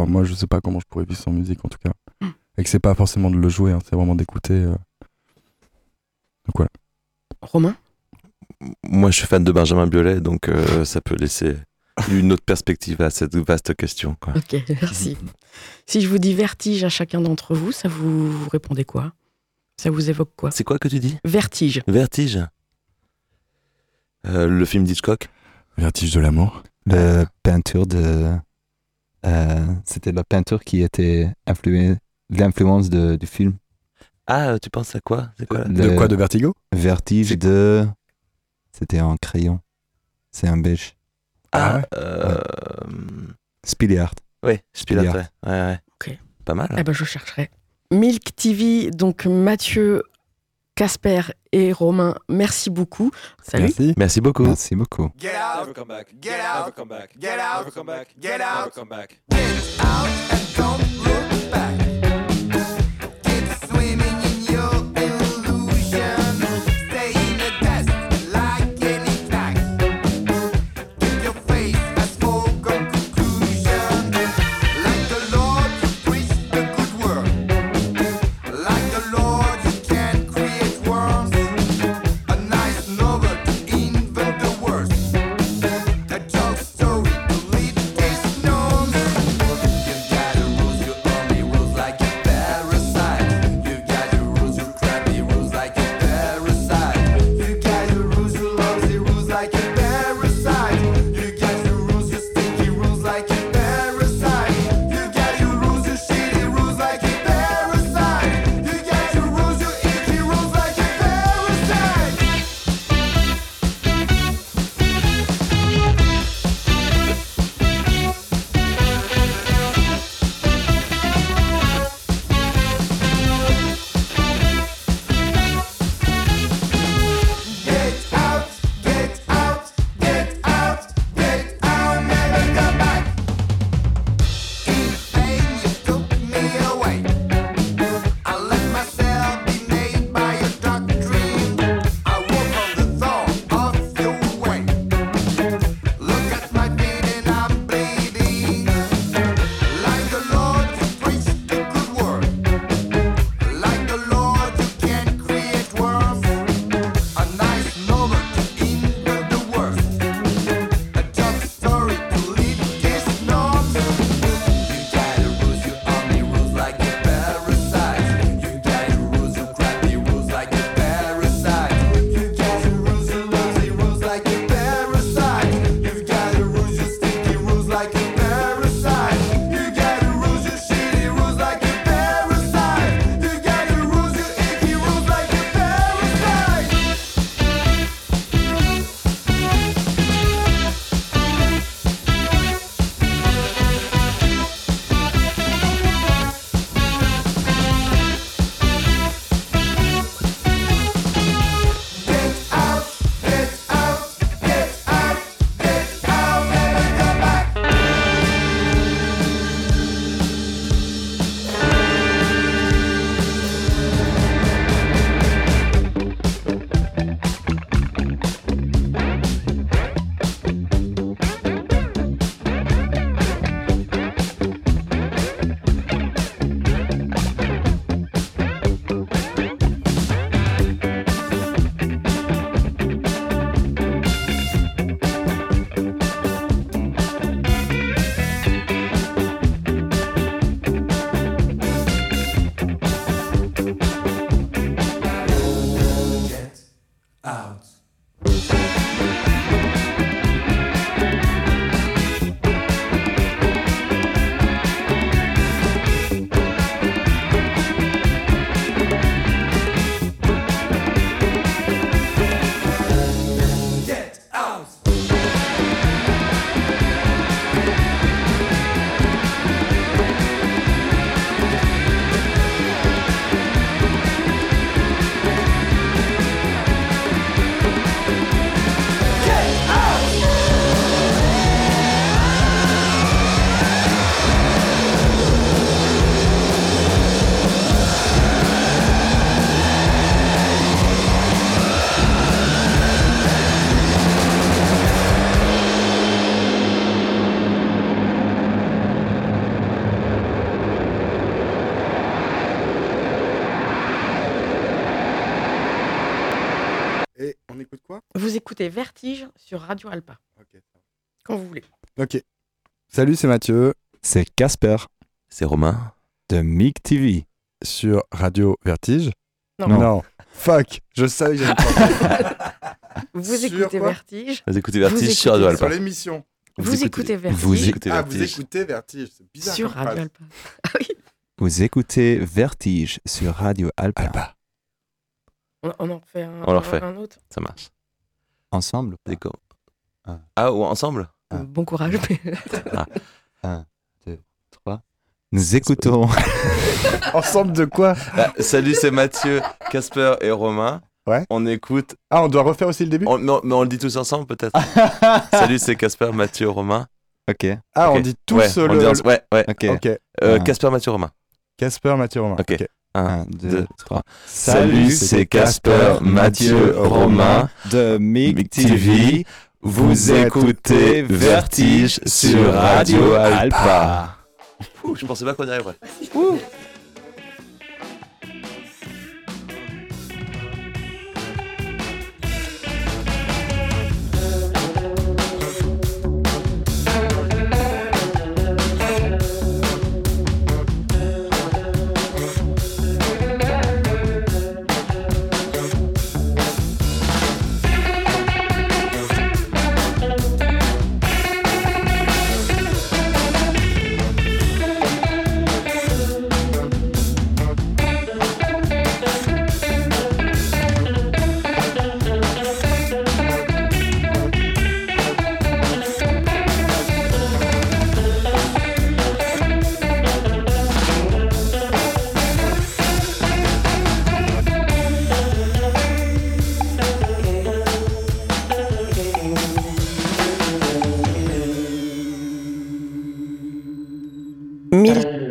moi, je sais pas comment je pourrais vivre sans musique, en tout cas. Mm. Et que c'est pas forcément de le jouer, hein, c'est vraiment d'écouter. euh. Romain? Moi, je suis fan de Benjamin Biolay, donc euh, ça peut laisser une autre perspective à cette vaste question. Quoi. Ok, merci. si je vous dis vertige à chacun d'entre vous, ça vous, vous répondez quoi? Ça vous évoque quoi? C'est quoi que tu dis? Vertige. Vertige? Euh, Le film d'Hitchcock? Vertige de l'amour. La peinture de. Euh, C'était la peinture qui était influée, l'influence de- du film. Ah, tu penses à quoi? C'est quoi De quoi De Vertigo? Vertige de. C'était en crayon. C'est un beige. Ah ouais? euh. Ouais, Spilart, Spilart. ouais. ouais, ouais. Ok. Pas mal. hein. Eh ben, je chercherai. Milk TV, donc Mathieu, Casper et Romain, merci beaucoup. Salut. Merci. Merci beaucoup. Merci beaucoup. Get out, come back. Get out, come back. Get out, come back. Get out, come back. Get out écoutez Vertige sur Radio Alpa. Quand vous voulez. Ok. Salut, c'est Mathieu C'est Casper C'est Romain. de MIG TV. sur Radio Vertige. Non. Non. Fuck, je savais que j'allais pas <laughs> Vous Sur écoutez Vertige. Vous écoutez Vertige Vous sur Radio écoutez Alpa. l'émission. Vous, écoutez Vertige vous écoutez Ah, vous Vertige. écoutez Vertige, c'est bizarre. sur Radio. Alpa. <laughs> Ah oui. Vous écoutez Vertige sur Radio Alpa. On, on en fait un, On refait. un autre. Ça marche. Ensemble? D'accord. Ah, ou ensemble? Bon courage. ah. <laughs> Un, deux, trois. Nous écoutons. <laughs> ensemble de quoi? Bah, salut, c'est Mathieu, Casper et Romain. Ouais. On écoute. Ah, on doit refaire aussi le début? On, mais, on, mais, on, le dit tous ensemble peut-être. <laughs> salut, c'est Casper, Mathieu, Romain. Ok. Ah, on dit tous ouais, le. On. Ouais, ouais. Ok. Euh, Casper, Mathieu, Romain. Casper, Mathieu, Romain. Ok. 1, 2, 3. Salut, c'est Casper, Mathieu, Romain de Mic TV. Vous écoutez Vertige sur Radio Alpa. Ouh, je pensais pas qu'on arriverait. Ouh.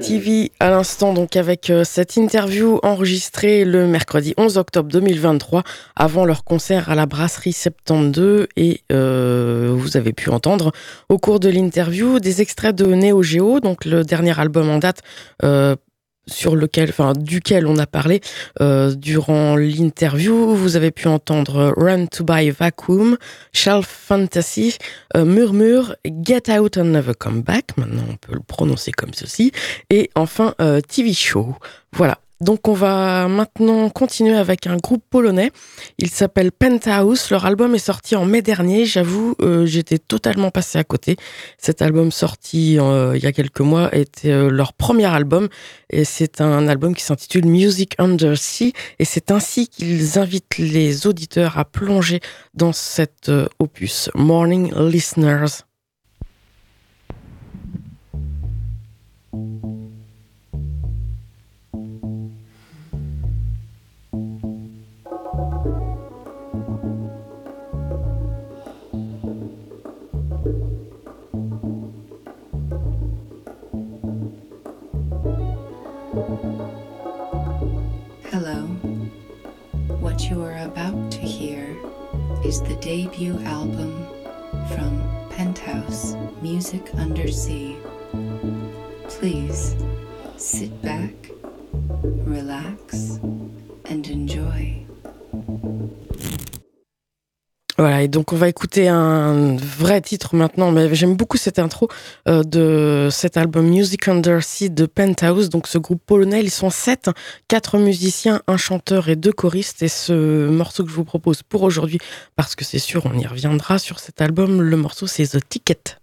TV à l'instant, donc avec euh, cette interview enregistrée le mercredi 11 octobre 2023 avant leur concert à la Brasserie 72 et euh, vous avez pu entendre au cours de l'interview des extraits de Neo Geo, donc le dernier album en date euh, sur lequel, enfin duquel on a parlé euh, durant l'interview. Vous avez pu entendre Run to Buy Vacuum, Shelf Fantasy, euh, Murmure, Get Out and Never Come Back, maintenant on peut le prononcer comme ceci, et enfin euh, TV Show. Voilà. Donc on va maintenant continuer avec un groupe polonais. Il s'appelle Penthouse. Leur album est sorti en mai dernier. J'avoue, euh, j'étais totalement passé à côté. Cet album sorti euh, il y a quelques mois était euh, leur premier album et c'est un album qui s'intitule Music Under Sea et c'est ainsi qu'ils invitent les auditeurs à plonger dans cet opus. Morning Listeners. Is the debut album from Penthouse Music Undersea. Please sit back, relax, and enjoy. Voilà, et donc on va écouter un vrai titre maintenant, mais j'aime beaucoup cette intro euh, de cet album Music Under Sea de Penthouse. Donc ce groupe polonais, ils sont sept, quatre musiciens, un chanteur et deux choristes. Et ce morceau que je vous propose pour aujourd'hui, parce que c'est sûr, on y reviendra sur cet album, le morceau c'est The Ticket.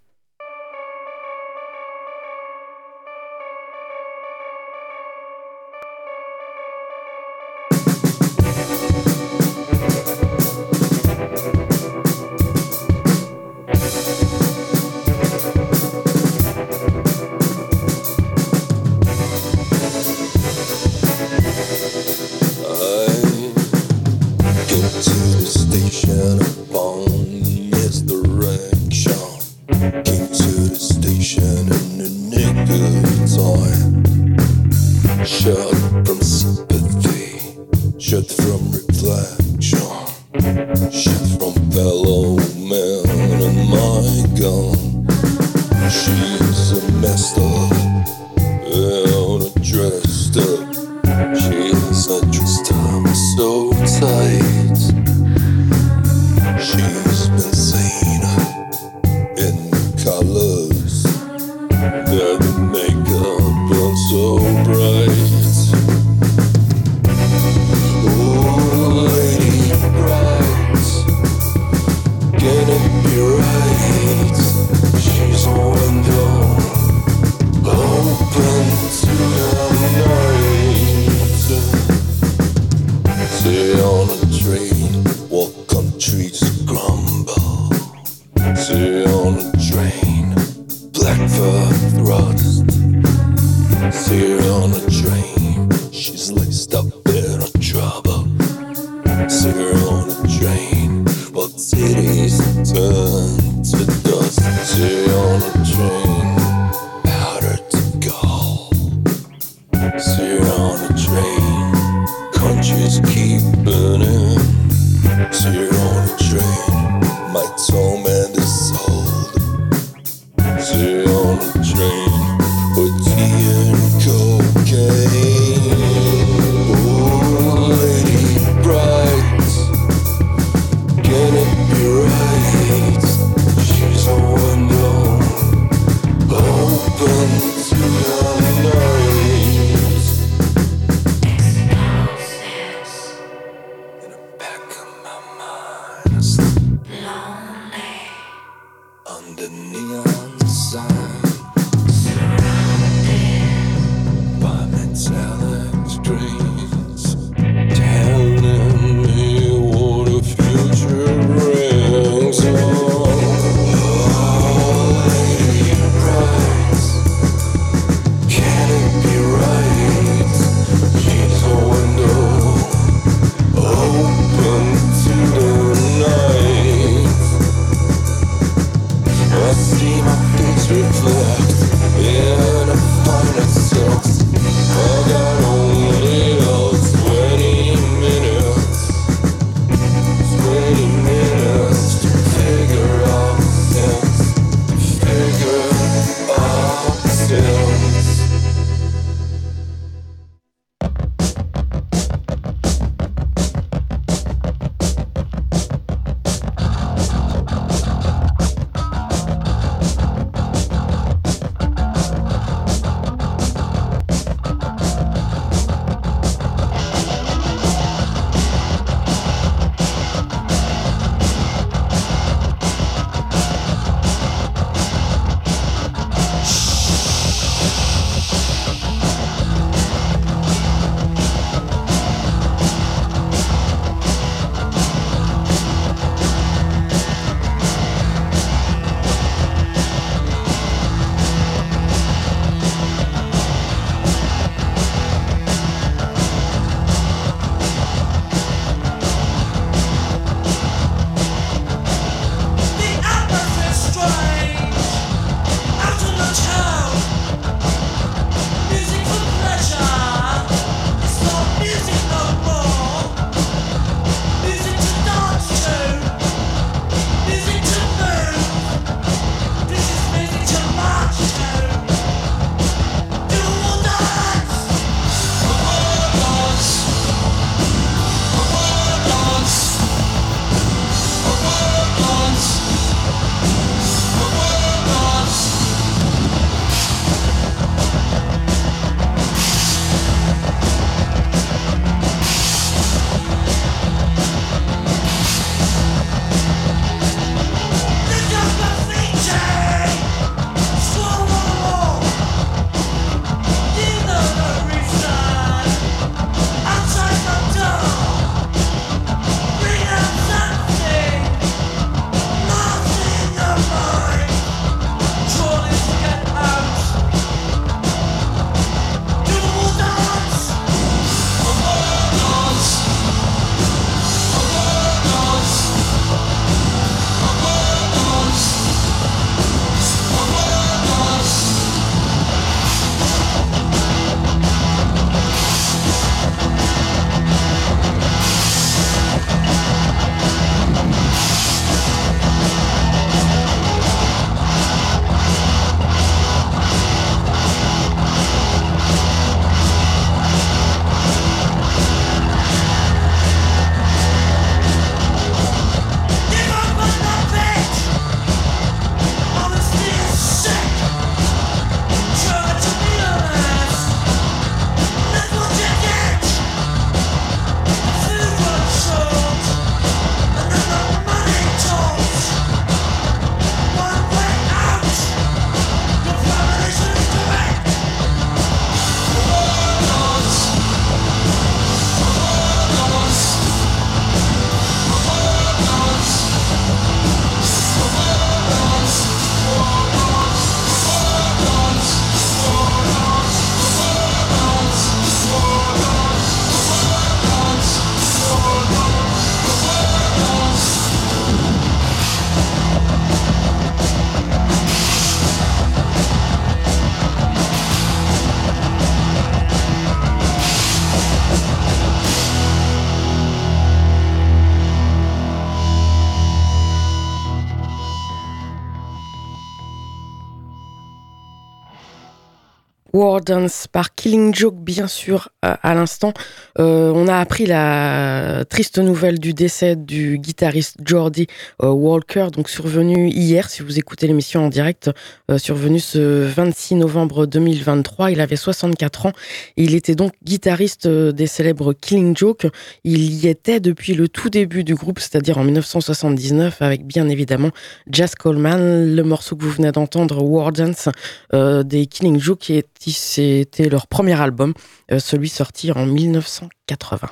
Killing Joke, bien sûr, à, l'instant. Euh, on a appris la triste nouvelle du décès du guitariste Jordi euh, Walker, donc survenu hier, si vous écoutez l'émission en direct, euh, survenu ce 26 novembre 2023. Il avait 64 ans. Il était donc guitariste des célèbres Killing Joke. Il y était depuis le tout début du groupe, c'est-à-dire en 1979, avec bien évidemment Jazz Coleman, le morceau que vous venez d'entendre, War Dance, euh, des Killing Joke, qui c'était leur premier album, euh, celui sorti en 1980.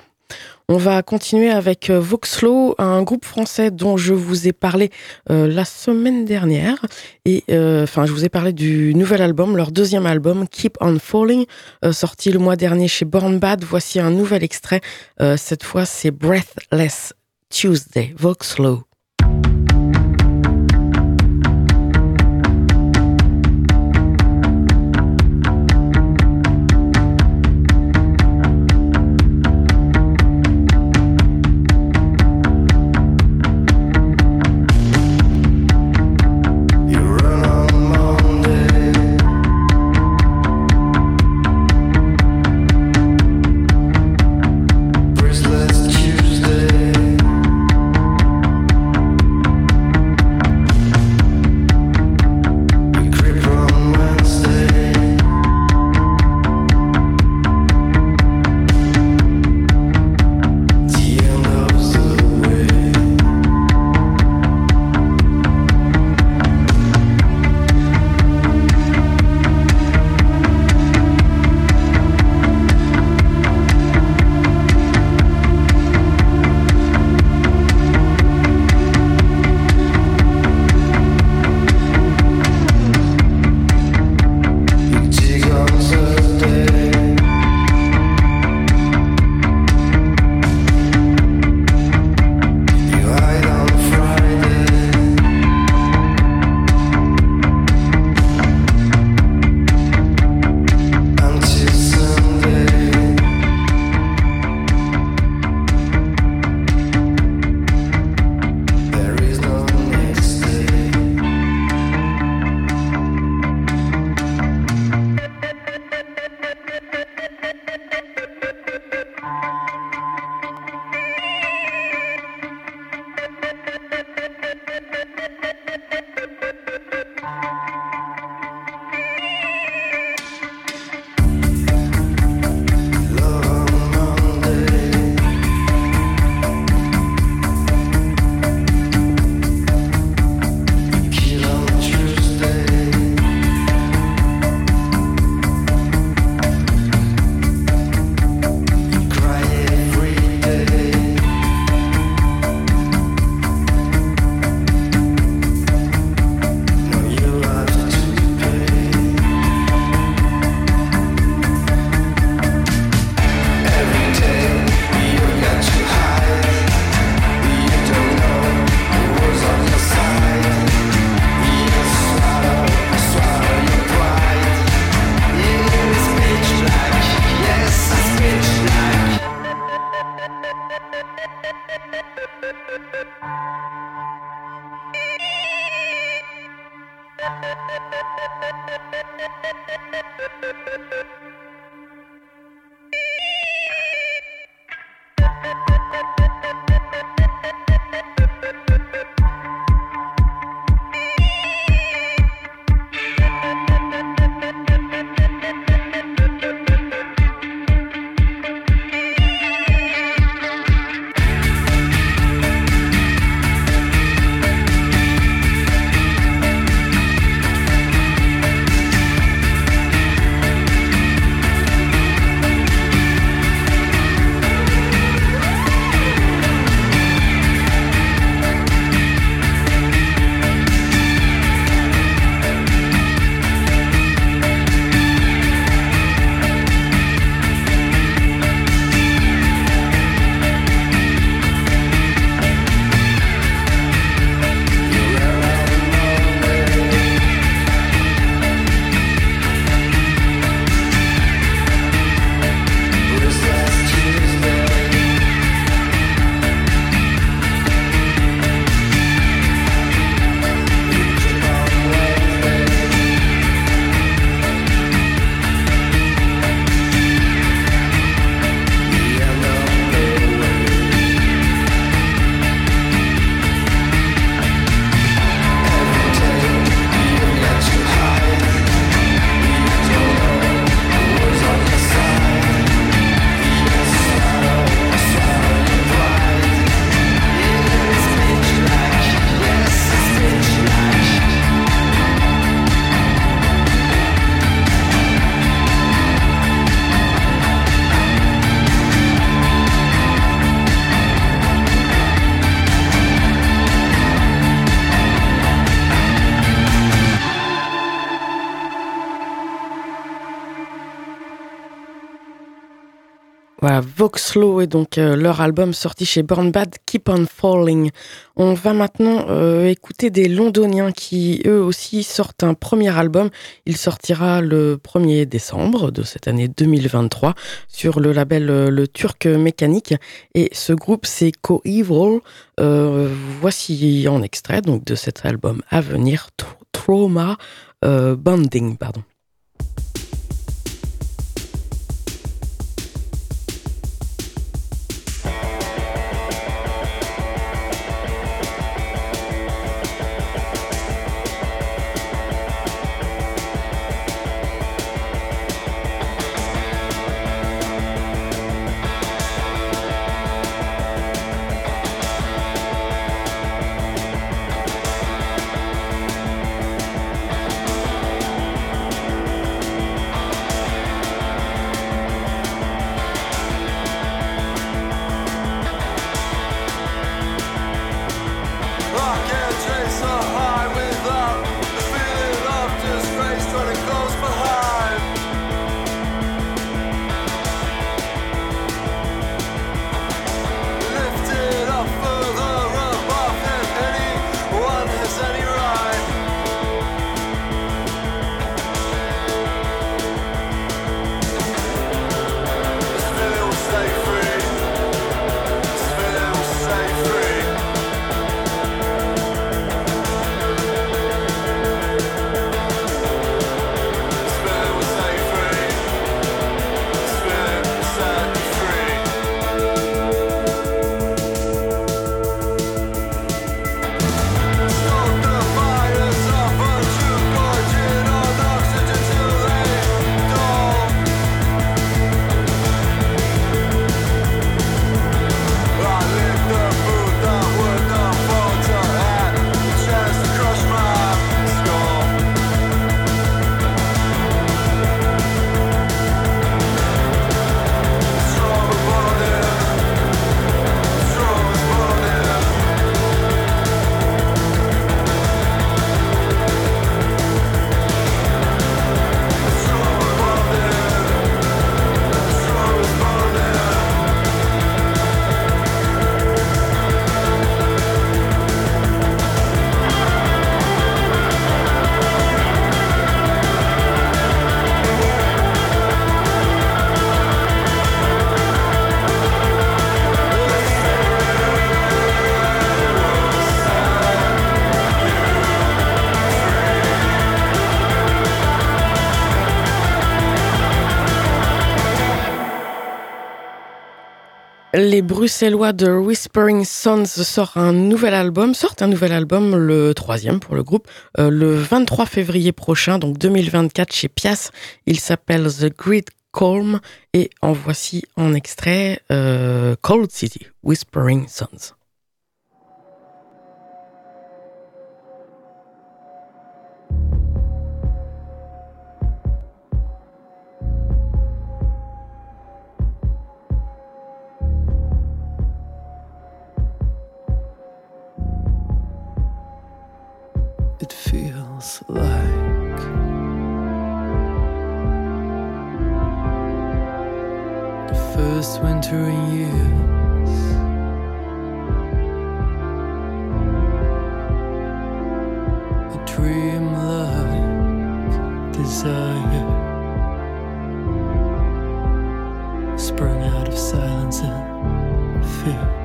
On va continuer avec euh, Voxlo, un groupe français dont je vous ai parlé euh, la semaine dernière. Et enfin, je vous ai parlé du nouvel album, leur deuxième album, Keep on Falling, sorti le mois dernier chez Born Bad. Voici un nouvel extrait. Cette fois, c'est Breathless Tuesday, Voxlo. Voxlow est donc euh, leur album sorti chez Born Bad, Keep on Falling. On va maintenant euh, écouter des Londoniens qui eux aussi sortent un premier album. Il sortira le 1er décembre de cette année 2023 sur le label euh, Le Turc Mécanique. Et ce groupe c'est Co-Evil. Euh, voici en extrait donc de cet album à venir, Tr- Trauma Bonding, pardon. Les Bruxellois de Whispering Sons sortent un nouvel album, sortent un nouvel album, le troisième pour le groupe, euh, le 23 février prochain, donc 2024 chez Pias. Il s'appelle The Great Calm et en voici en extrait euh, Cold City, Whispering Sons. It feels like the first winter in years. A dream like desire sprung out of silence and fear.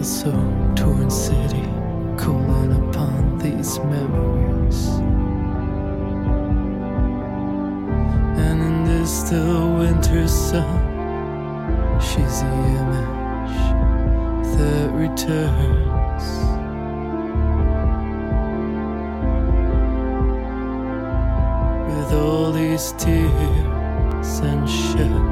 Feel so torn city calling upon these memories. And in this still winter sun, she's the image that returns. with all these tears and shed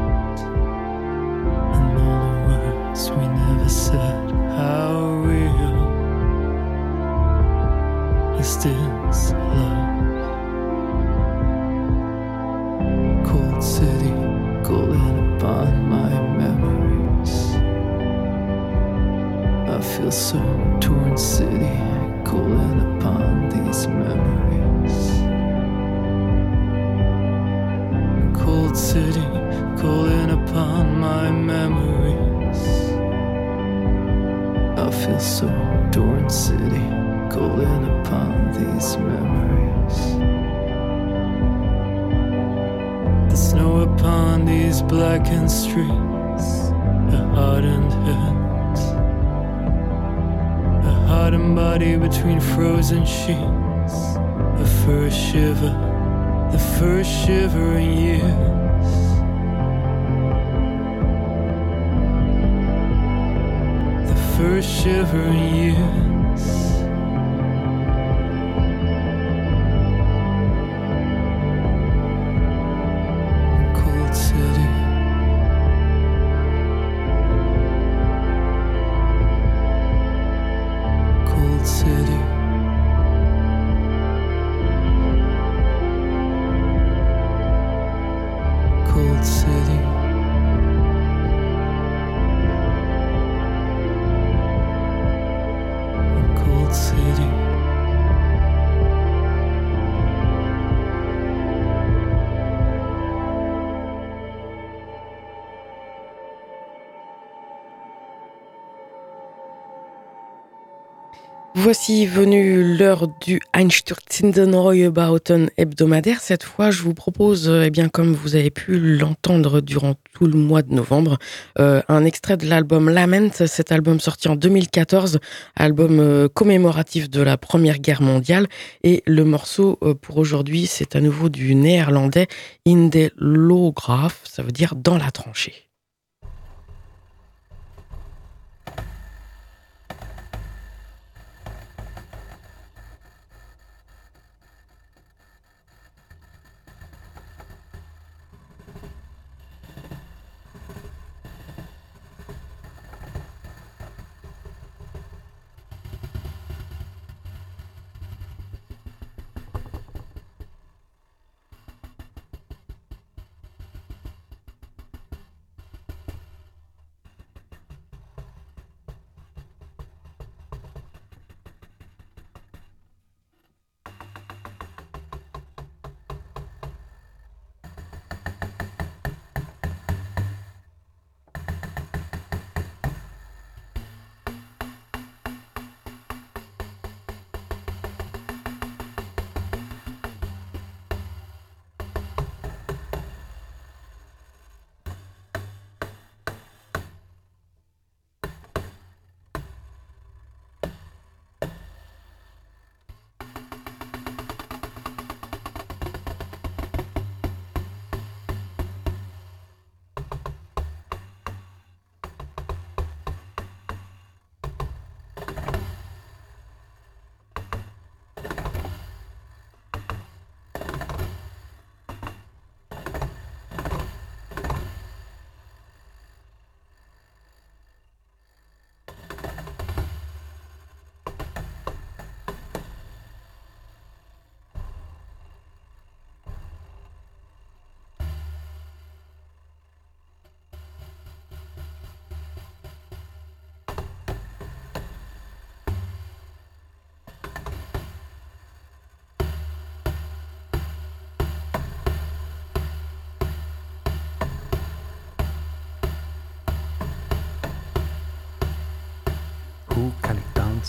body between frozen sheets, a first shiver, the first shiver in years. The first shiver in years. Voici venue l'heure du Einstürzendenreuebauten hebdomadaire. Cette fois, je vous propose, euh, eh bien, comme vous avez pu l'entendre durant tout le mois de novembre, euh, un extrait de l'album Lament. Cet album sorti en 2014, album euh, commémoratif de la Première Guerre mondiale. Et le morceau pour aujourd'hui, c'est à nouveau du néerlandais In de ça veut dire dans la tranchée.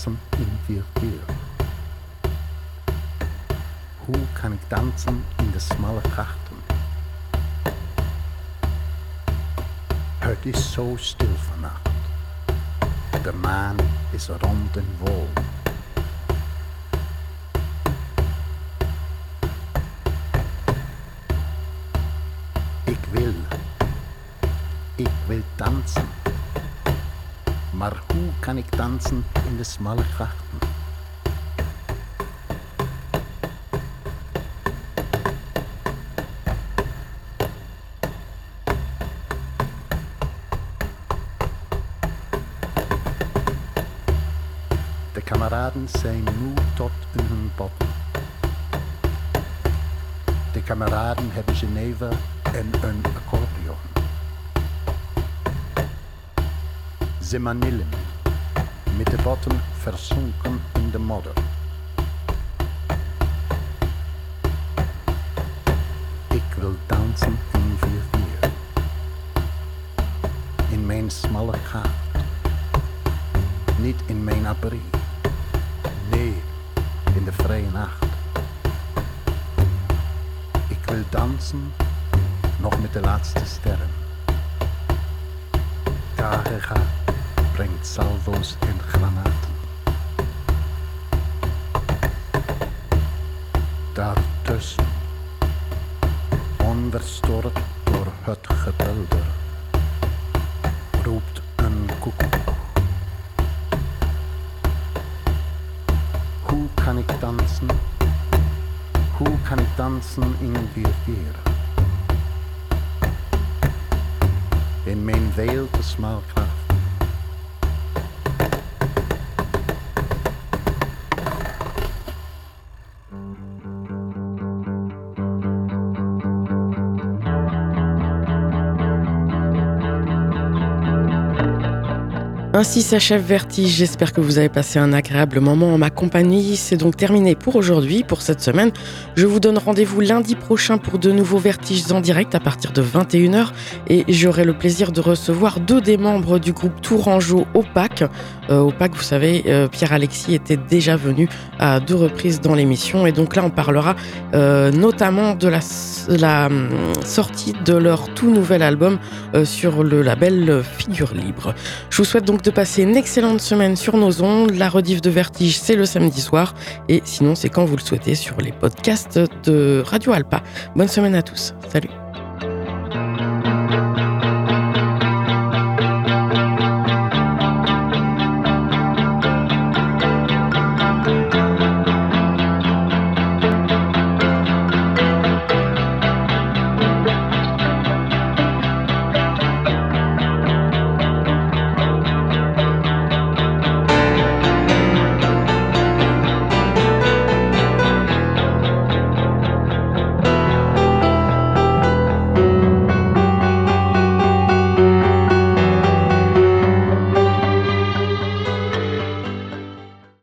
In? Hoe kan ik dansen in de smalle grachten? Het is zo stil vannacht. De maan is rond en vol. dansen in de smalle grachten? De kameraden zijn moe tot in hun botten. De kameraden hebben Geneve en een accordeon. Ze mit de botten versunken in de modder. Ik wil dansen in 4-4. In mijn smalle gaat. Niet in mijn abri. Nee, in de vrije nacht. Ik wil dansen, nog met de laatste sterren. KGG brengt salvo's en 妈妈 Ainsi s'achève Vertige. J'espère que vous avez passé un agréable moment en ma compagnie. C'est donc terminé pour aujourd'hui, pour cette semaine. Je vous donne rendez-vous lundi prochain pour de nouveaux Vertiges en direct à partir de 21h. Et j'aurai le plaisir de recevoir deux des membres du groupe Tourangeau OPAC. Euh, OPAC, vous savez, euh, Pierre-Alexis était déjà venu à deux reprises dans l'émission. Et donc là, on parlera euh, notamment de la, hum, sortie de leur tout nouvel album euh, sur le label Figure Libre. Je vous souhaite donc passer une excellente semaine sur nos ondes. La rediff de Vertige, c'est le samedi soir. Et sinon, c'est quand vous le souhaitez sur les podcasts de Radio Alpa. Bonne semaine à tous. Salut.